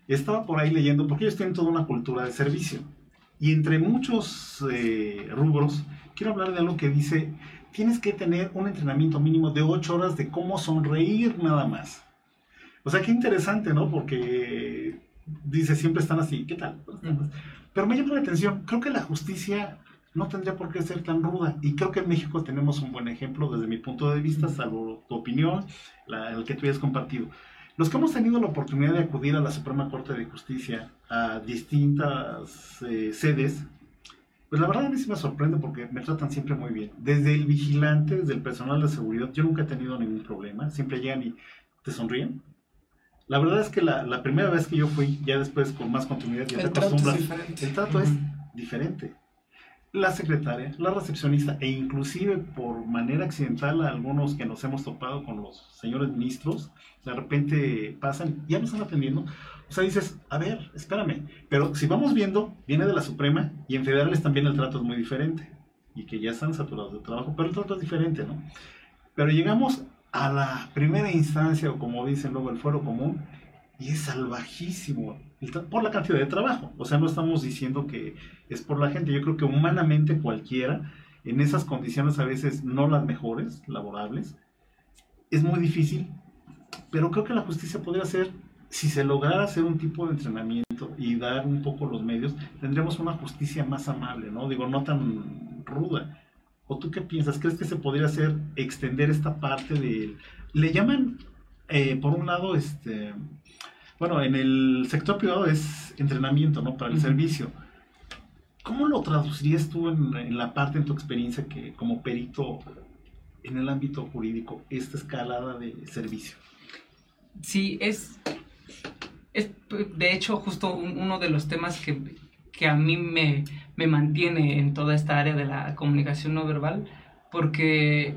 Estaba por ahí leyendo, porque ellos tienen toda una cultura de servicio. Y entre muchos eh, rubros, quiero hablar de algo que dice tienes que tener un entrenamiento mínimo de 8 horas de cómo sonreír nada más. O sea, qué interesante, ¿no? Porque dice, siempre están así, ¿qué tal? Pero me llama la atención, creo que la justicia no tendría por qué ser tan ruda. Y creo que en México tenemos un buen ejemplo desde mi punto de vista, salvo tu opinión, la, el que tú hayas compartido. Los que hemos tenido la oportunidad de acudir a la Suprema Corte de Justicia, a distintas eh, sedes, pues la verdad a mí sí me sorprende porque me tratan siempre muy bien. Desde el vigilante, desde el personal de seguridad, yo nunca he tenido ningún problema. Siempre llegan y te sonríen. La verdad es que la, la primera vez que yo fui, ya después con más continuidad, ya el te acostumbras. Trato el trato uh -huh. es diferente. La secretaria, la recepcionista e inclusive por manera accidental algunos que nos hemos topado con los señores ministros, de repente pasan, ya nos están atendiendo, o sea, dices, a ver, espérame. Pero si vamos viendo, viene de la Suprema y en federales también el trato es muy diferente. Y que ya están saturados de trabajo, pero el trato es diferente, ¿no? Pero llegamos a la primera instancia, o como dicen luego el fuero común, y es salvajísimo por la cantidad de trabajo. O sea, no estamos diciendo que es por la gente. Yo creo que humanamente cualquiera, en esas condiciones a veces no las mejores, laborables, es muy difícil. Pero creo que la justicia podría ser si se lograra hacer un tipo de entrenamiento y dar un poco los medios, tendríamos una justicia más amable, ¿no? Digo, no tan ruda. ¿O tú qué piensas? ¿Crees que se podría hacer, extender esta parte de... Le llaman, eh, por un lado, este... Bueno, en el sector privado es entrenamiento, ¿no? Para el uh -huh. servicio. ¿Cómo lo traducirías tú en, en, la parte, en tu experiencia, que como perito en el ámbito jurídico, esta escalada de servicio? Sí, es, es de hecho justo uno de los temas que, que a mí me, me, mantiene en toda esta área de la comunicación no verbal, porque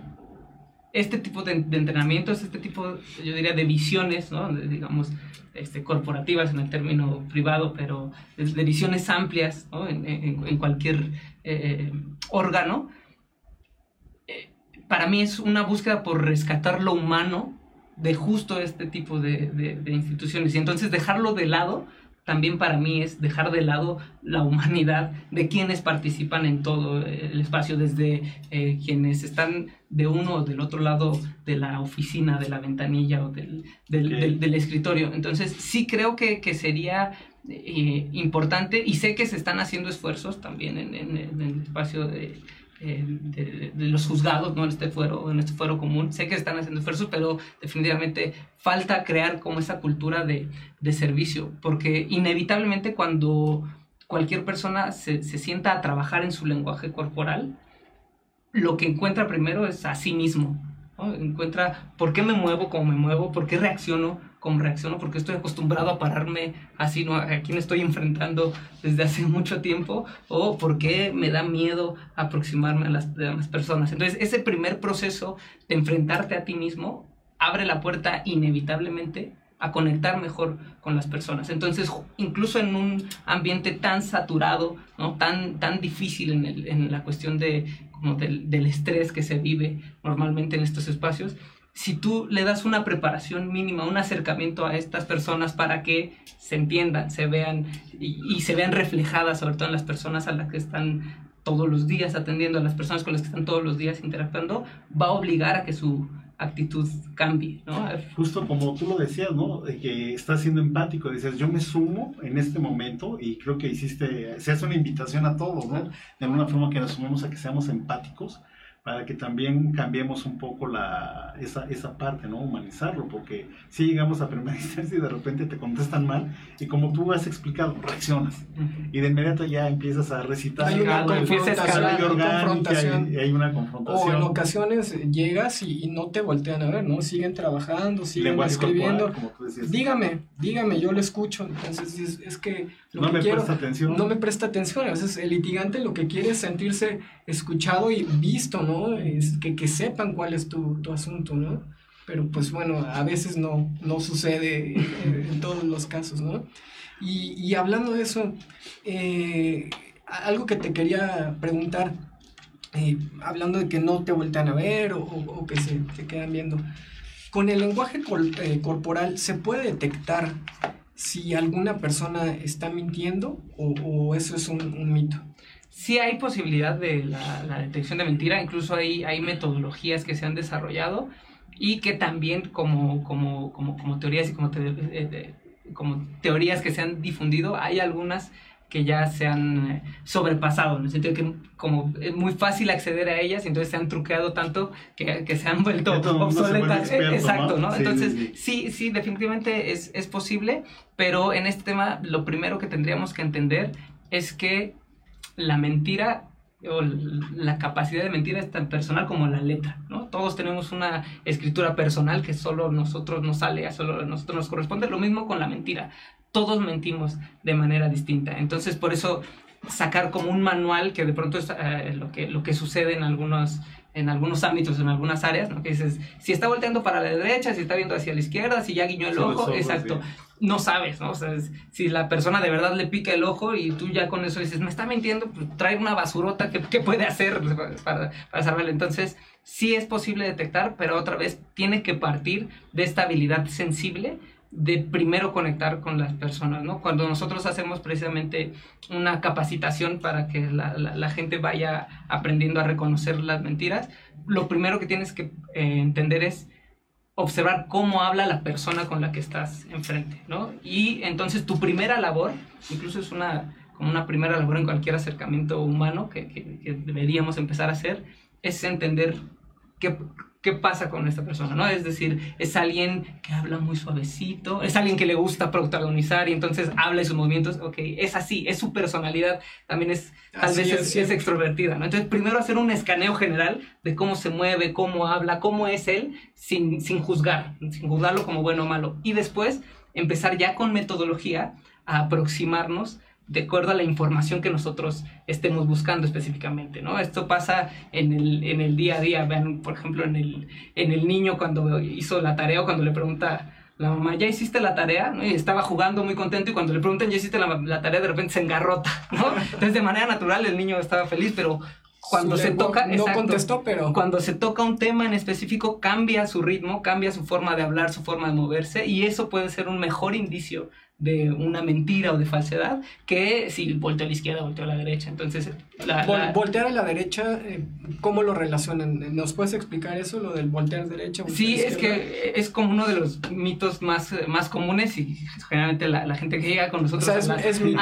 este tipo de, entrenamientos, este tipo, yo diría, de visiones, ¿no? digamos, este, corporativas en el término privado, pero de, visiones amplias ¿no? en, cualquier eh, órgano, eh, para mí es una búsqueda por rescatar lo humano de justo este tipo de, de instituciones y entonces dejarlo de lado también para mí es dejar de lado la humanidad de quienes participan en todo el espacio, desde eh, quienes están de uno o del otro lado de la oficina, de la ventanilla o del, del, escritorio. Entonces, sí creo que, que sería eh, importante y sé que se están haciendo esfuerzos también en, en el espacio de eh, de, los juzgados, ¿no? En este, fuero, en este fuero común. Sé que están haciendo esfuerzos, pero definitivamente falta crear como esa cultura de, de servicio, porque inevitablemente cuando cualquier persona se, se, sienta a trabajar en su lenguaje corporal, lo que encuentra primero es a sí mismo. Encuentra por qué me muevo como me muevo, por qué reacciono cómo reacciono, porque estoy acostumbrado a pararme así, ¿no? A quién estoy enfrentando desde hace mucho tiempo, o por qué me da miedo aproximarme a las demás personas. Entonces, ese primer proceso de enfrentarte a ti mismo abre la puerta inevitablemente a conectar mejor con las personas. Entonces, incluso en un ambiente tan saturado, ¿no? tan, tan difícil en, la cuestión de, como del, del, estrés que se vive normalmente en estos espacios, si tú le das una preparación mínima, un acercamiento a estas personas para que se entiendan, se vean y, se vean reflejadas, sobre todo en las personas a las que están todos los días atendiendo, a las personas con las que están todos los días interactuando, va a obligar a que su actitud cambie. Justo como tú lo decías, ¿no? que estás siendo empático, dices, yo me sumo en este momento y creo que hiciste, se hace una invitación a todos, ¿no? De alguna forma que nos sumemos a que seamos empáticos para que también cambiemos un poco la, esa, esa parte, ¿no? Humanizarlo, porque si llegamos a primera instancia y de repente te contestan mal, y como tú has explicado, reaccionas, y de inmediato ya empiezas a recitar, hay una confrontación, y hay una confrontación. O en ocasiones llegas y, no te voltean a ver, ¿no? Siguen trabajando, siguen escribiendo. dígame, dígame, yo lo escucho, entonces es, que lo no me presta atención. No me presta atención, a veces el litigante lo que quiere es sentirse escuchado y visto, ¿no? Es que, que sepan cuál es tu, tu, asunto, ¿no? Pero pues bueno, a veces no, no sucede en, todos los casos, ¿no? Y, y hablando de eso, eh, algo que te quería preguntar, eh, hablando de que no te voltean a ver o, o, que se, se, quedan viendo, con el lenguaje eh, corporal se puede detectar si alguna persona está mintiendo o, eso es un, mito sí hay posibilidad de la, detección de mentira, incluso hay, hay metodologías que se han desarrollado y que también como, como, como, como teorías y como, eh, como teorías que se han difundido, hay algunas que ya se han eh, sobrepasado, en el sentido de que como es muy fácil acceder a ellas, entonces se han truqueado tanto que, que se han vuelto obsoletas. Exacto, ¿no? entonces, sí, sí, definitivamente es, es posible, pero en este tema lo primero que tendríamos que entender es que la mentira o la capacidad de mentir es tan personal como la letra, ¿no? Todos tenemos una escritura personal que solo nosotros nos sale, a solo a nosotros nos corresponde. Lo mismo con la mentira. Todos mentimos de manera distinta. Entonces, por eso sacar como un manual que de pronto es eh, lo, que, lo que sucede en algunos en algunos ámbitos, en algunas áreas, ¿no? Que dices, si está volteando para la derecha, si está viendo hacia la izquierda, si ya guiñó el ojo, exacto. No sabes, ¿no? O sea, si la persona de verdad le pica el ojo y tú ya con eso dices, me está mintiendo, pues trae una basurota que, que puede hacer para, para saberlo. Entonces, sí es posible detectar, pero otra vez tiene que partir de esta habilidad sensible de primero conectar con las personas, ¿no? Cuando nosotros hacemos precisamente una capacitación para que la, la, gente vaya aprendiendo a reconocer las mentiras, lo primero que tienes que eh, entender es observar cómo habla la persona con la que estás enfrente, ¿no? Y entonces tu primera labor, incluso es una, como una primera labor en cualquier acercamiento humano que, que, que deberíamos empezar a hacer, es entender qué, qué pasa con esta persona, ¿no? Es decir, es alguien que habla muy suavecito, es alguien que le gusta protagonizar y entonces habla de sus movimientos, ok, es así, es su personalidad, también es, tal vez es, es, extrovertida, ¿no? Entonces, primero hacer un escaneo general de cómo se mueve, cómo habla, cómo es él, sin, sin juzgar, sin juzgarlo como bueno o malo. Y después empezar ya con metodología a aproximarnos de acuerdo a la información que nosotros estemos buscando específicamente, ¿no? Esto pasa en el, en el día a día, vean, por ejemplo, en el, en el niño cuando hizo la tarea o cuando le pregunta la mamá, ¿ya hiciste la tarea? Y estaba jugando muy contento y cuando le preguntan, ¿ya hiciste la, la, tarea? De repente se engarrota, ¿no? Entonces, de manera natural, el niño estaba feliz, pero cuando se toca... No contestó, pero... Cuando se toca un tema en específico, cambia su ritmo, cambia su forma de hablar, su forma de moverse, y eso puede ser un mejor indicio de una mentira o de falsedad que si volteo a la izquierda, volteo a la derecha. Entonces, la, voltear a la derecha, eh, ¿cómo lo relacionan? ¿Nos puedes explicar eso, lo del voltear la derecha? Sí, es que es como uno de los mitos más, más comunes y generalmente la, gente que llega con nosotros a,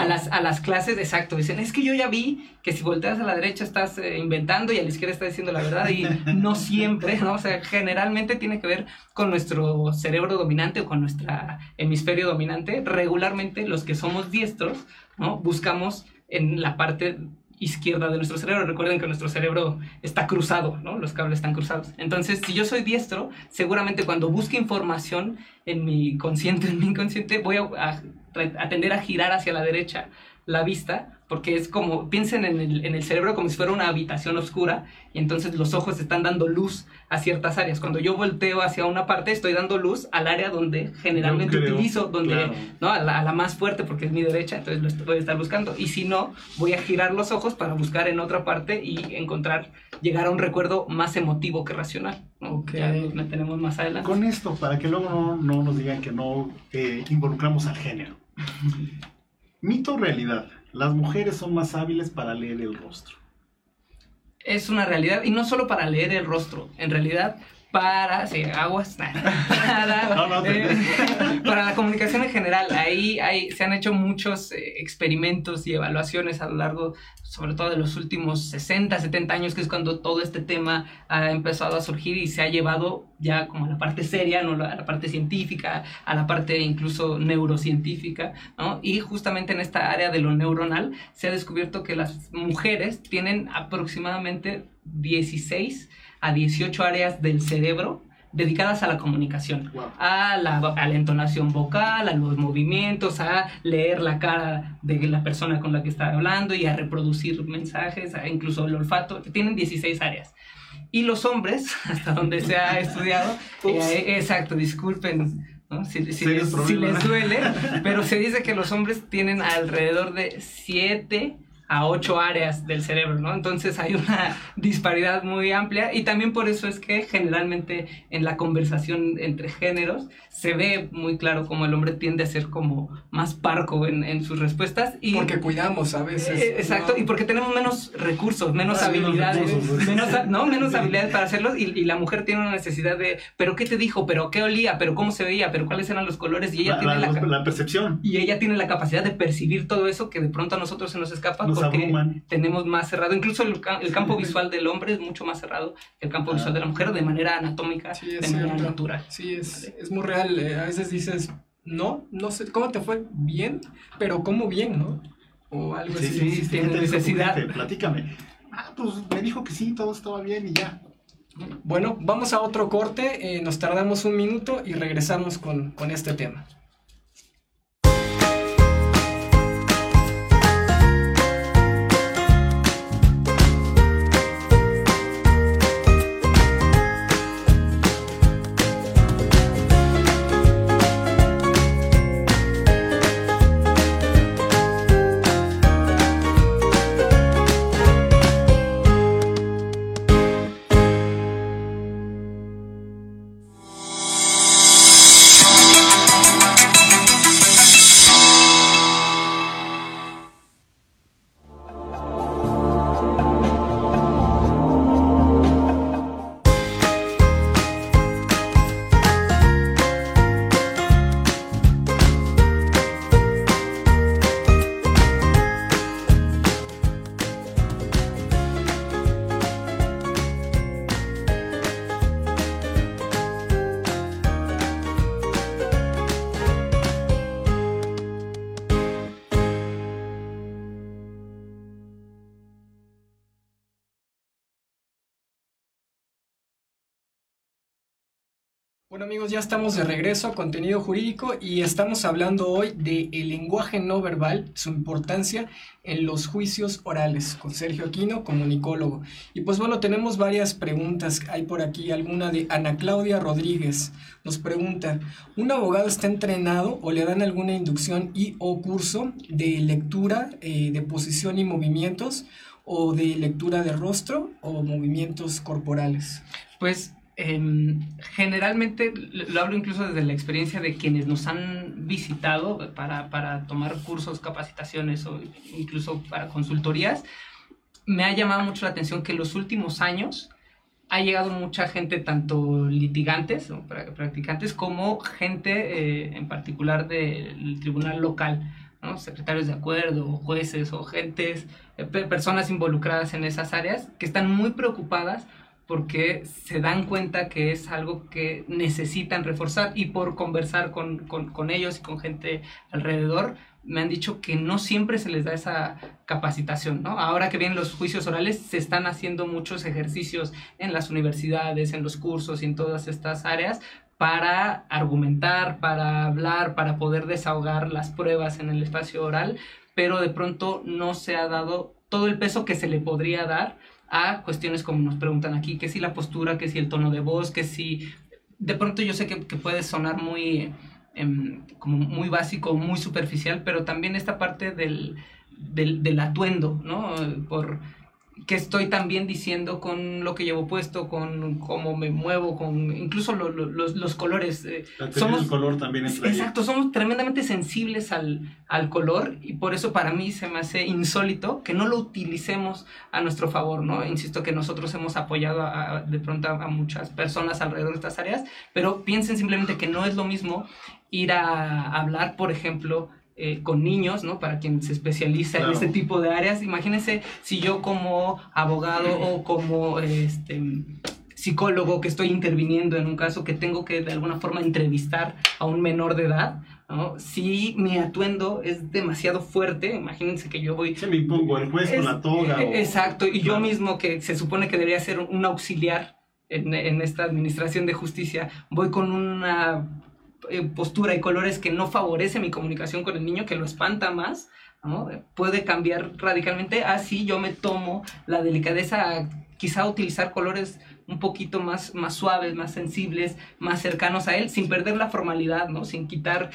las, a, las, clases, exacto, dicen, es que yo ya vi que si volteas a la derecha estás eh, inventando y a la izquierda estás diciendo la verdad y no siempre, ¿no? O sea, generalmente tiene que ver con nuestro cerebro dominante o con nuestro hemisferio dominante regularmente los que somos diestros. Buscamos en la parte izquierda de nuestro cerebro. Recuerden que nuestro cerebro está cruzado. Los cables están cruzados. Entonces, si yo soy diestro, seguramente cuando busque información en mi consciente, en mi inconsciente, voy a, a, tender a girar hacia la derecha la vista porque es como, piensen en el, en el, cerebro como si fuera una habitación oscura y entonces los ojos están dando luz a ciertas áreas. Cuando yo volteo hacia una parte, estoy dando luz al área donde generalmente utilizo, donde, ¿no? A la, más fuerte porque es mi derecha, entonces lo voy a estar buscando. Y si no, voy a girar los ojos para buscar en otra parte y encontrar, llegar a un recuerdo más emotivo que racional. ¿no? Ya nos meteremos más adelante. Con esto, para que luego no, no nos digan que no eh, involucramos al género. Mito o realidad las mujeres son más hábiles para leer el rostro. Es una realidad, y no solo para leer el rostro, en realidad para, sí, aguas, para, eh, para la comunicación en general. Ahí hay, se han hecho muchos eh, experimentos y evaluaciones a lo largo, sobre todo de los últimos 60, 70 años, que es cuando todo este tema ha empezado a surgir y se ha llevado ya como a la parte seria, ¿no? a la parte científica, a la parte incluso neurocientífica, ¿no? Y justamente en esta área de lo neuronal se ha descubierto que las mujeres tienen aproximadamente 16 a 18 áreas del cerebro dedicadas a la comunicación, a, la, a la entonación vocal, a los movimientos, a leer la cara de la persona con la que está hablando y a reproducir mensajes, a incluso el olfato. Tienen 16 áreas. Y los hombres, hasta donde se ha estudiado, eh, exacto, disculpen Si, si, les, si, les, duele, pero se dice que los hombres tienen alrededor de 7 a ocho áreas del cerebro, ¿no? Entonces hay una disparidad muy amplia y también por eso es que generalmente en la conversación entre géneros se ve muy claro como el hombre tiende a ser como más parco en, sus respuestas. Y, porque cuidamos a veces. Eh, exacto, y porque tenemos menos recursos, menos habilidades, menos, ¿no? menos habilidades para hacerlo y, y, la mujer tiene una necesidad de, pero ¿qué te dijo? ¿Pero qué olía? ¿Pero cómo se veía? ¿Pero cuáles eran los colores? Y ella tiene la, la, percepción. Y ella tiene la capacidad de percibir todo eso que de pronto a nosotros se nos escapa porque tenemos más cerrado. Incluso el, campo visual del hombre es mucho más cerrado que el campo visual de la mujer de manera anatómica, de manera natural. Sí, es, es muy real. Eh, a veces dices, no, no sé, ¿cómo te fue? Bien, pero ¿cómo bien, no? O algo así. Sí, sí, tiene necesidad. Platícame. Ah, pues me dijo que sí, todo estaba bien y ya. Bueno, vamos a otro corte, eh, nos tardamos un minuto y regresamos con, con este tema. Bueno amigos, ya estamos de regreso a contenido jurídico y estamos hablando hoy del el lenguaje no verbal, su importancia en los juicios orales, con Sergio Aquino, comunicólogo. Y pues bueno, tenemos varias preguntas. Hay por aquí alguna de Ana Claudia Rodríguez. Nos pregunta, ¿un abogado está entrenado o le dan alguna inducción y o curso de lectura eh, de posición y movimientos o de lectura de rostro o movimientos corporales? Pues generalmente, lo hablo incluso desde la experiencia de quienes nos han visitado para, para, tomar cursos, capacitaciones o incluso para consultorías, me ha llamado mucho la atención que en los últimos años ha llegado mucha gente, tanto litigantes o practicantes, como gente eh, en particular del tribunal local. ¿no? secretarios de acuerdo, jueces o gentes, eh, personas involucradas en esas áreas que están muy preocupadas porque se dan cuenta que es algo que necesitan reforzar y por conversar con, con, ellos y con gente alrededor, me han dicho que no siempre se les da esa capacitación, ¿no? Ahora que vienen los juicios orales, se están haciendo muchos ejercicios en las universidades, en los cursos y en todas estas áreas para argumentar, para hablar, para poder desahogar las pruebas en el espacio oral, pero de pronto no se ha dado todo el peso que se le podría dar a cuestiones como nos preguntan aquí, que si la postura, que si el tono de voz, que si... De pronto yo sé que, puede sonar muy, em, como muy básico, muy superficial, pero también esta parte del, del, del atuendo, ¿no? Por que estoy también diciendo con lo que llevo puesto, con cómo me muevo, con incluso los, los, colores. Eh, somos, color también Exacto, somos tremendamente sensibles al, al, color y por eso para mí se me hace insólito que no lo utilicemos a nuestro favor, ¿no? Insisto que nosotros hemos apoyado de pronto a, a muchas personas alrededor de estas áreas, pero piensen simplemente que no es lo mismo ir a hablar, por ejemplo, eh, con niños, ¿no? Para quien se especializa en este tipo de áreas. Imagínense si yo como abogado o como este, psicólogo que estoy interviniendo en un caso que tengo que de alguna forma entrevistar a un menor de edad, ¿no? Si mi atuendo es demasiado fuerte, imagínense que yo voy... Se me impongo el juez con la toga. E, exacto, y yo mismo que se supone que debería ser un auxiliar en, en esta administración de justicia, voy con una postura y colores que no favorece mi comunicación con el niño, que lo espanta más, puede cambiar radicalmente. Así yo me tomo la delicadeza a quizá utilizar colores un poquito más, más suaves, más sensibles, más cercanos a él, sin perder la formalidad, ¿no? Sin quitar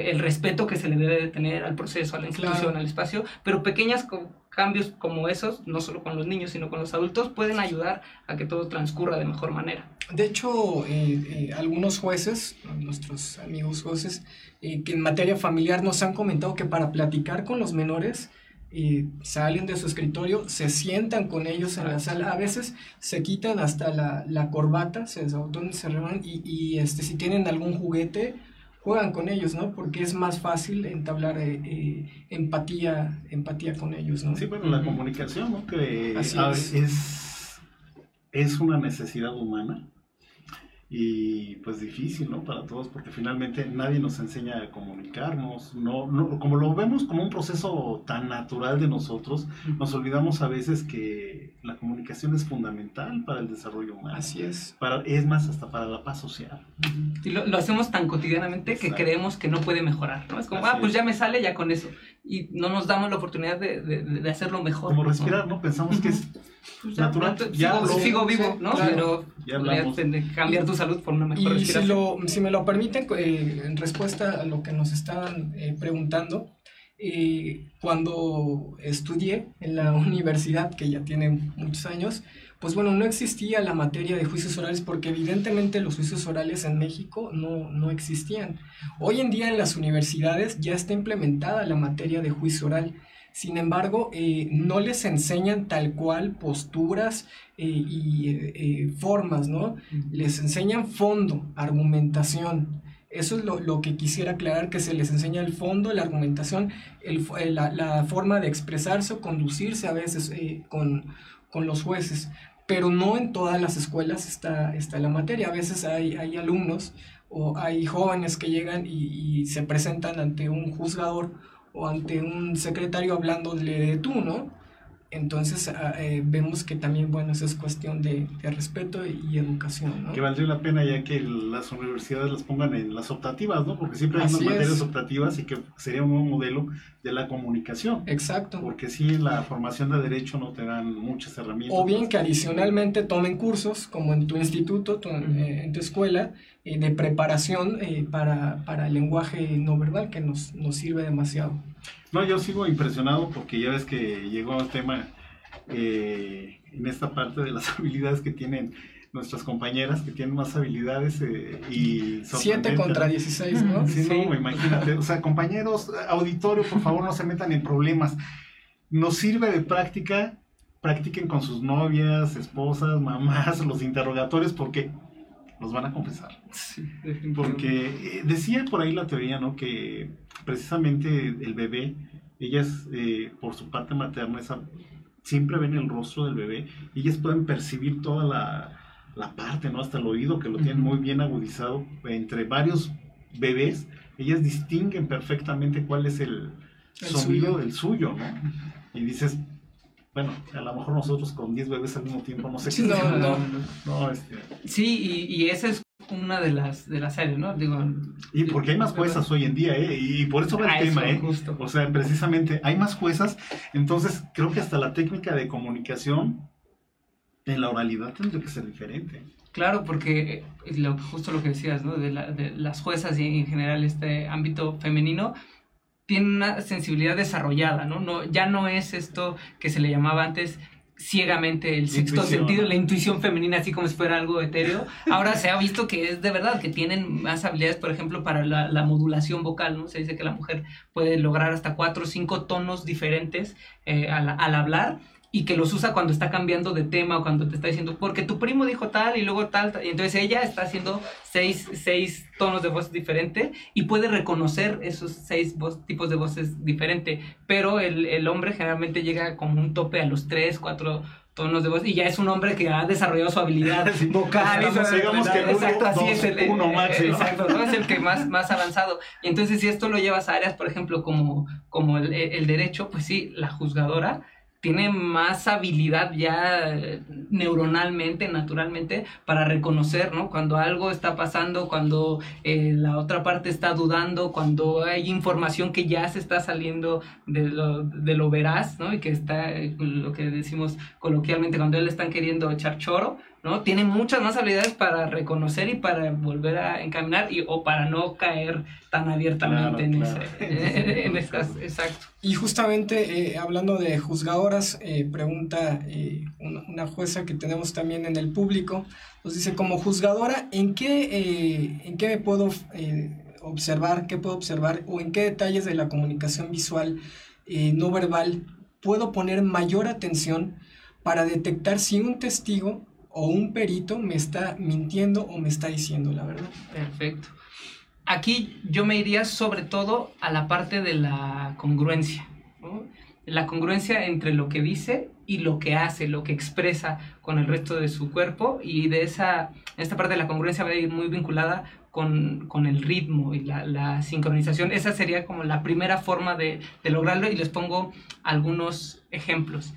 el respeto que se le debe de tener al proceso, a la institución, al espacio, pero pequeños cambios como esos, no solo con los niños, sino con los adultos, pueden ayudar a que todo transcurra de mejor manera. De hecho, eh, eh, algunos jueces, nuestros amigos jueces, eh, que en materia familiar nos han comentado que para platicar con los menores, salen de su escritorio, se sientan con ellos en la sala, a veces se quitan hasta la, la corbata, se, donde se reban y, y, este, si tienen algún juguete, juegan con ellos, ¿no? Porque es más fácil entablar eh, eh, empatía, empatía con ellos, ¿no? Sí, bueno, la comunicación, ¿no? Que es, es una necesidad humana y pues difícil, ¿no? Para todos, porque finalmente nadie nos enseña a comunicarnos, no, no, como lo vemos como un proceso tan natural de nosotros, nos olvidamos a veces que la comunicación es fundamental para el desarrollo humano. Así es. Para, es más, hasta para la paz social. Y lo, hacemos tan cotidianamente que creemos que no puede mejorar, ¿no? Es como, ah, pues ya me sale ya con eso. Y no nos damos la oportunidad de, de, hacerlo mejor. Como respirar, ¿no? Pensamos que es pues natural. Ya, sigo, vivo, ¿no? Pero ya cambiar tu salud por una mejor y Si, lo, si me lo permiten, eh, en respuesta a lo que nos estaban eh, preguntando, eh, cuando estudié en la universidad, que ya tiene muchos años, pues bueno, no existía la materia de juicios orales porque evidentemente los juicios orales en México no, no existían. Hoy en día en las universidades ya está implementada la materia de juicio oral. Sin embargo, eh, no les enseñan tal cual posturas eh, y eh, formas, ¿no? Les enseñan fondo, argumentación. Eso es lo, que quisiera aclarar, que se les enseña el fondo, la argumentación, la, forma de expresarse o conducirse a veces con, los jueces. Pero no en todas las escuelas está, está la materia. A veces hay, hay alumnos o hay jóvenes que llegan y se presentan ante un juzgador o ante un secretario hablándole de tú, ¿no? entonces ah, eh, vemos que también, bueno, eso es cuestión de, de respeto y, educación, ¿no? Que valdría la pena ya que las universidades las pongan en las optativas, ¿no? Porque siempre hay Así unas materias optativas y que sería un buen modelo de la comunicación. Exacto. Porque sí, en la formación de derecho no te dan muchas herramientas. O bien que adicionalmente tomen cursos, como en tu instituto, tu- eh, en tu escuela, eh, de preparación eh, para, para el lenguaje no verbal, que nos, nos sirve demasiado. No, yo sigo impresionado porque ya ves que llegó el tema eh, en esta parte de las habilidades que tienen nuestras compañeras, que tienen más habilidades eh, y... 7 sorprendente, contra ¿no? 16, ¿no? Sí, Sí. no, imagínate. O sea, compañeros, auditorio, por favor, no se metan en problemas. Nos sirve de práctica, practiquen con sus novias, esposas, mamás, los interrogatorios, porque los van a confesar. Sí, definitivamente. Porque eh, decía por ahí la teoría, ¿no? Que precisamente el bebé, ellas, eh, por su parte materna, esa, siempre ven el rostro del bebé ellas pueden percibir toda la, la parte, ¿no? Hasta el oído, que lo tienen muy bien agudizado. Entre varios bebés, ellas distinguen perfectamente cuál es el, El sonido suyo. del suyo, ¿no? Y dices, bueno, a lo mejor nosotros con 10 bebés al mismo tiempo, no sé Sí, qué. no, no. no, este, Sí, y, y esa es una de las, de las áreas, ¿no? Digo, Y porque hay más juezas hoy en día, ¿eh? Y por eso va el tema, eso, ¿eh? justo. O sea, precisamente hay más juezas, entonces creo que hasta la técnica de comunicación en la oralidad tendría que ser diferente. Claro, porque eh, lo, justo lo que decías, ¿no? De, la- de las juezas y en general este ámbito femenino tienen una sensibilidad desarrollada, ¿no? no ya no es esto que se le llamaba antes ciegamente el sexto Intuición. sentido, la intuición femenina, así como si fuera algo etéreo. Ahora se ha visto que es de verdad, que tienen más habilidades, por ejemplo, para la, la modulación vocal, ¿no? Se dice que la mujer puede lograr hasta cuatro o cinco tonos diferentes eh, al, al hablar y que los usa cuando está cambiando de tema o cuando te está diciendo, porque tu primo dijo tal y luego tal, tal", y entonces ella está haciendo seis, seis tonos de voz diferente y puede reconocer esos seis voz- tipos de voces diferentes, pero el, el hombre generalmente llega como un tope a los tres, cuatro tonos de voz y ya es un hombre que ha desarrollado su habilidad Sí. vocal. y su- Digamos que exacto, uno, así dos, es el, uno máximo. Exacto, ¿no? es el que más, más avanzado. Y entonces si esto lo llevas a áreas, por ejemplo, como, como el, el derecho, pues sí, la juzgadora tiene más habilidad ya neuronalmente, naturalmente, para reconocer, ¿no? Cuando algo está pasando, cuando eh, la otra parte está dudando, cuando hay información que ya se está saliendo de lo, de lo veraz, ¿no? Y que está, eh, lo que decimos coloquialmente, cuando él están queriendo echar choro, ¿no? Tiene muchas más habilidades para reconocer y para volver a encaminar y, o para no caer tan abiertamente en, Claro, ese, en ese caso. Exacto. Y justamente eh, hablando de juzgadoras, eh, pregunta eh, una, una jueza que tenemos también en el público, nos dice, como juzgadora, ¿en qué, eh, en qué me puedo eh, observar, qué puedo observar o en qué detalles de la comunicación visual eh, no verbal puedo poner mayor atención para detectar si un testigo o un perito me está mintiendo o me está diciendo la verdad? Perfecto. Aquí yo me iría sobre todo a la parte de la congruencia. La congruencia entre lo que dice y lo que hace, lo que expresa con el resto de su cuerpo. Y de esa, esta parte de la congruencia va a ir muy vinculada con, con el ritmo y la, la sincronización. Esa sería como la primera forma de, de lograrlo y les pongo algunos ejemplos.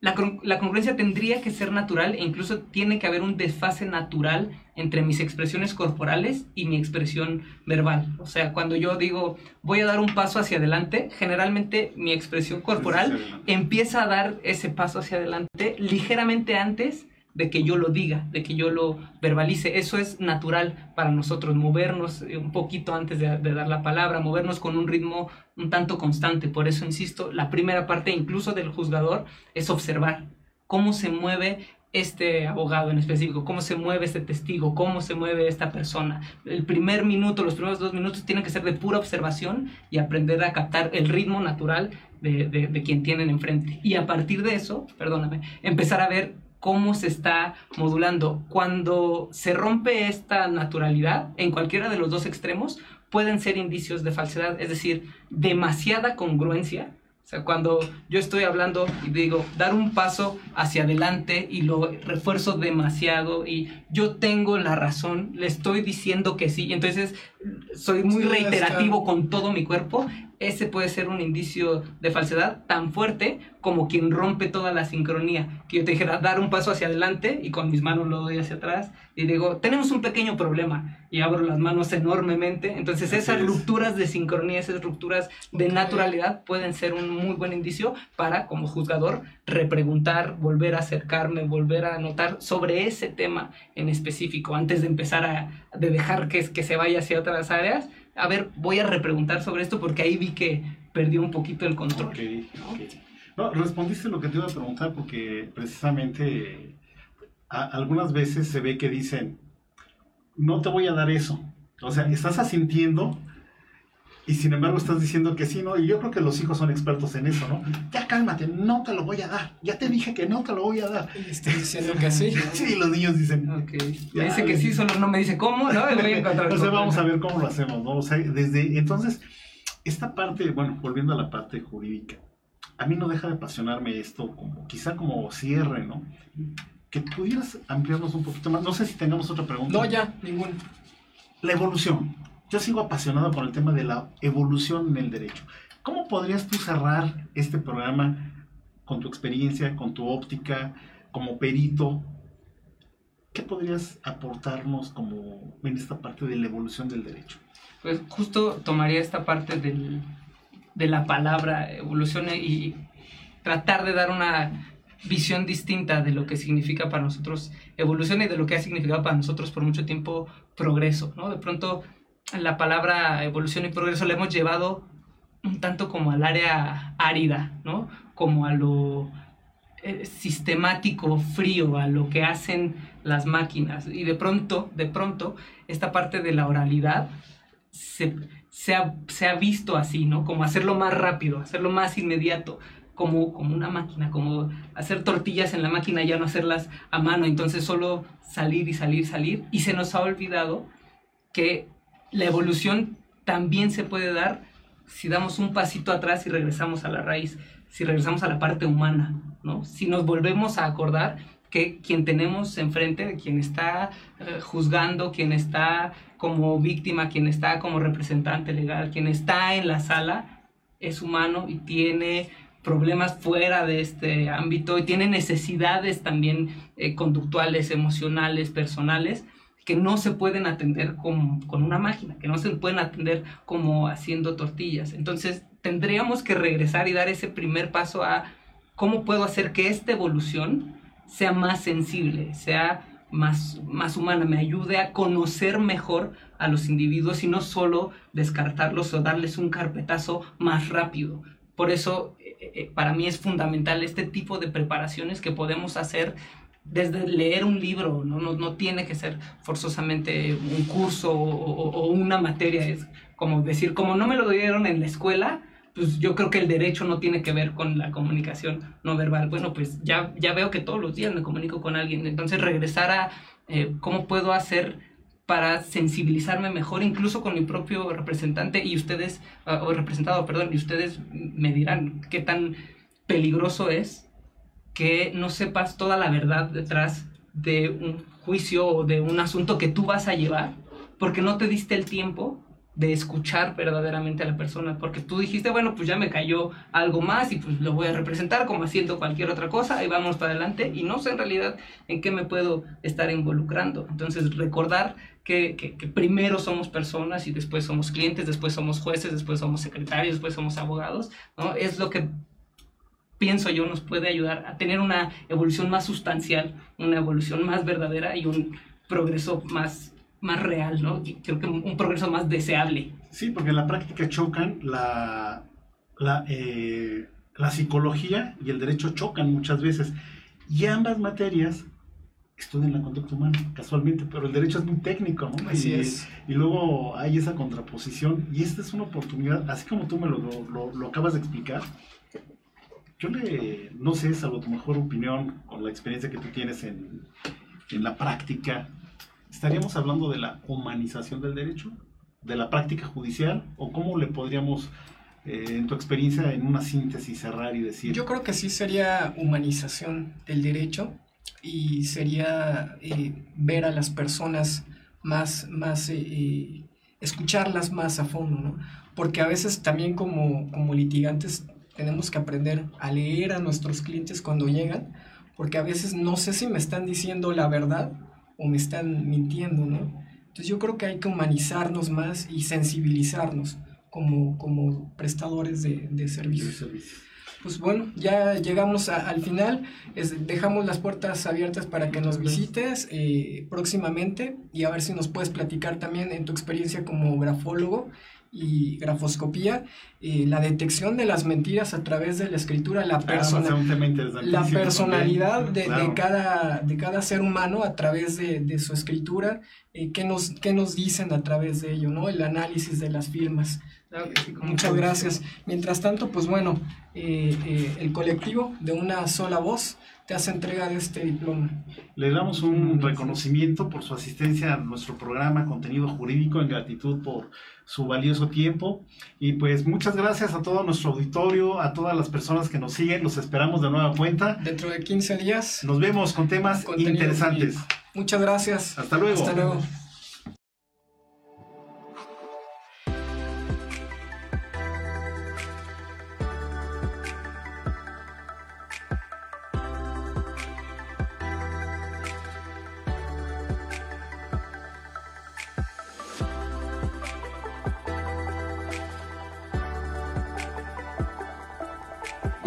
La, la congruencia tendría que ser natural e incluso tiene que haber un desfase natural entre mis expresiones corporales y mi expresión verbal. O sea, cuando yo digo voy a dar un paso hacia adelante, generalmente mi expresión corporal empieza a dar ese paso hacia adelante ligeramente antes de que yo lo diga, de que yo lo verbalice. Eso es natural para nosotros, movernos eh, un poquito antes de, dar la palabra, movernos con un ritmo un tanto constante. Por eso, insisto, la primera parte incluso del juzgador es observar cómo se mueve este abogado en específico, cómo se mueve este testigo, cómo se mueve esta persona. El primer minuto, los primeros dos minutos tienen que ser de pura observación y aprender a captar el ritmo natural de, de- de quien tienen enfrente. Y a partir de eso, perdóname, empezar a ver cómo se está modulando. Cuando se rompe esta naturalidad en cualquiera de los dos extremos, pueden ser indicios de falsedad, es decir, demasiada congruencia. O sea, cuando yo estoy hablando y digo, dar un paso hacia adelante y lo refuerzo demasiado y yo tengo la razón, le estoy diciendo que sí, entonces soy muy reiterativo con todo mi cuerpo, ese puede ser un indicio de falsedad tan fuerte como quien rompe toda la sincronía. Que yo te dijera, dar un paso hacia adelante y con mis manos lo doy hacia atrás y digo, tenemos un pequeño problema y abro las manos enormemente. Entonces esas rupturas de sincronía, esas rupturas de naturalidad pueden ser un muy buen indicio para, como juzgador, repreguntar, volver a acercarme, volver a anotar sobre ese tema en específico antes de empezar a de dejar que, que se vaya hacia otras áreas a ver, voy a repreguntar sobre esto porque ahí vi que perdió un poquito el control. ¿no? respondiste lo que te iba a preguntar porque precisamente algunas veces se ve que dicen, no te voy a dar eso. O sea, estás asintiendo y sin embargo estás diciendo que sí, ¿no? Y yo creo que los hijos son expertos en eso, ¿no? Ya cálmate, no te lo voy a dar. Ya te dije que no te lo voy a dar. Y estoy diciendo que sí. sí, los niños dicen. Ya dice que sí, solo no me dice cómo, ¿no? Voy a encontrar vamos a ver cómo lo hacemos, ¿no? O sea, desde entonces, esta parte, bueno, volviendo a la parte jurídica, a mí no deja de apasionarme esto, como quizá como cierre, ¿no? Que pudieras ampliarnos un poquito más. No sé si tengamos otra pregunta. No, ya, ninguna. La evolución yo sigo apasionado por el tema de la evolución en el derecho. ¿Cómo podrías tú cerrar este programa con tu experiencia, con tu óptica, como perito? ¿Qué podrías aportarnos como en esta parte de la evolución del derecho? Pues justo tomaría esta parte del, de la palabra evolución y tratar de dar una visión distinta de lo que significa para nosotros evolución y de lo que ha significado para nosotros por mucho tiempo progreso, ¿no? De pronto la palabra evolución y progreso la hemos llevado un tanto como al área árida, ¿no? Como a lo eh, sistemático, frío, a lo que hacen las máquinas. Y de pronto, de pronto, esta parte de la oralidad se, ha, visto así, ¿no? Como hacerlo más rápido, hacerlo más inmediato. Como, como una máquina, como hacer tortillas en la máquina, ya no hacerlas a mano, entonces solo salir y salir, salir. Y se nos ha olvidado que la evolución también se puede dar si damos un pasito atrás y regresamos a la raíz, si regresamos a la parte humana, ¿no? Si nos volvemos a acordar que quien tenemos enfrente, quien está eh, juzgando, quien está como víctima, quien está como representante legal, quien está en la sala, es humano y tiene problemas fuera de este ámbito y tiene necesidades también eh, conductuales, emocionales, personales que no se pueden atender con, con, una máquina, que no se pueden atender como haciendo tortillas. Entonces tendríamos que regresar y dar ese primer paso a cómo puedo hacer que esta evolución sea más sensible, sea más, más humana, me ayude a conocer mejor a los individuos y no solo descartarlos o darles un carpetazo más rápido. Por eso, eh, eh, para mí es fundamental este tipo de preparaciones que podemos hacer desde leer un libro, ¿no? No, no tiene que ser forzosamente un curso o, una materia, es como decir, como no me lo dieron en la escuela, pues yo creo que el derecho no tiene que ver con la comunicación no verbal. Bueno, pues ya, ya veo que todos los días me comunico con alguien, entonces regresar a eh, cómo puedo hacer para sensibilizarme mejor, incluso con mi propio representante y ustedes, ah, o representado, perdón, y ustedes me dirán qué tan peligroso es que no sepas toda la verdad detrás de un juicio o de un asunto que tú vas a llevar, porque no te diste el tiempo de escuchar verdaderamente a la persona, porque tú dijiste, bueno, pues ya me cayó algo más y pues lo voy a representar como haciendo cualquier otra cosa y vamos para adelante y no sé en realidad en qué me puedo estar involucrando. Entonces recordar que, que, que primero somos personas y después somos clientes, después somos jueces, después somos secretarios, después somos abogados, ¿no? Es lo que pienso yo, nos puede ayudar a tener una evolución más sustancial, una evolución más verdadera y un progreso más, más real, ¿no? creo que un, progreso más deseable. Sí, porque en la práctica chocan la, la, eh, la psicología y el derecho chocan muchas veces. Y ambas materias estudian la conducta humana, casualmente, pero el derecho es muy técnico, ¿no? Así y, es. Y luego hay esa contraposición, y esta es una oportunidad, así como tú me lo, lo, lo acabas de explicar, yo le, no sé, salvo tu mejor opinión, con la experiencia que tú tienes en, en la práctica, ¿estaríamos hablando de la humanización del derecho? ¿De la práctica judicial? ¿O cómo le podríamos, eh, en tu experiencia, en una síntesis cerrar y decir? Yo creo que sí sería humanización del derecho y sería eh, ver a las personas más, más eh, escucharlas más a fondo, ¿no? Porque a veces también como, como litigantes tenemos que aprender a leer a nuestros clientes cuando llegan, porque a veces no sé si me están diciendo la verdad o me están mintiendo, ¿no? Entonces yo creo que hay que humanizarnos más y sensibilizarnos como, como prestadores de, de servicios. Pues bueno, ya llegamos al final. dejamos las puertas abiertas para que nos visites eh, próximamente y a ver si nos puedes platicar también en tu experiencia como grafólogo y grafoscopía, eh, la detección de las mentiras a través de la escritura, la, la personalidad de, cada, de cada ser humano a través de, su escritura, eh, qué, nos, qué nos dicen a través de ello, ¿no? el análisis de las firmas. Muchas gracias. Mientras tanto, pues bueno, eh, el colectivo de una sola voz te hace entrega de este diploma. Le damos un reconocimiento por su asistencia a nuestro programa Contenido Jurídico en gratitud por su valioso tiempo. Y pues muchas gracias a todo nuestro auditorio, a todas las personas que nos siguen. Los esperamos de nueva cuenta. Dentro de 15 días. Nos vemos con temas interesantes. Muchas gracias. Hasta luego. Hasta luego.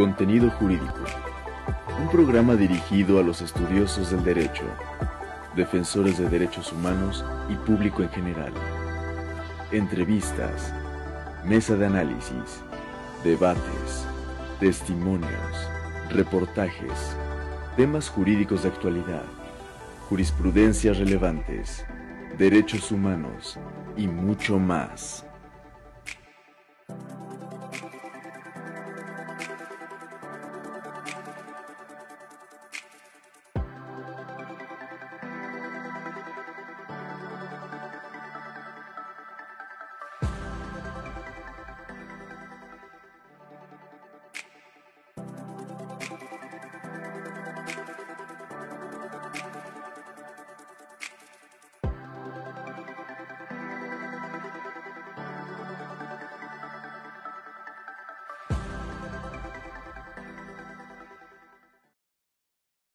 Contenido Jurídico. Un programa dirigido a los estudiosos del derecho, defensores de derechos humanos y público en general. Entrevistas, mesa de análisis, debates, testimonios, reportajes, temas jurídicos de actualidad, jurisprudencias relevantes, derechos humanos y mucho más.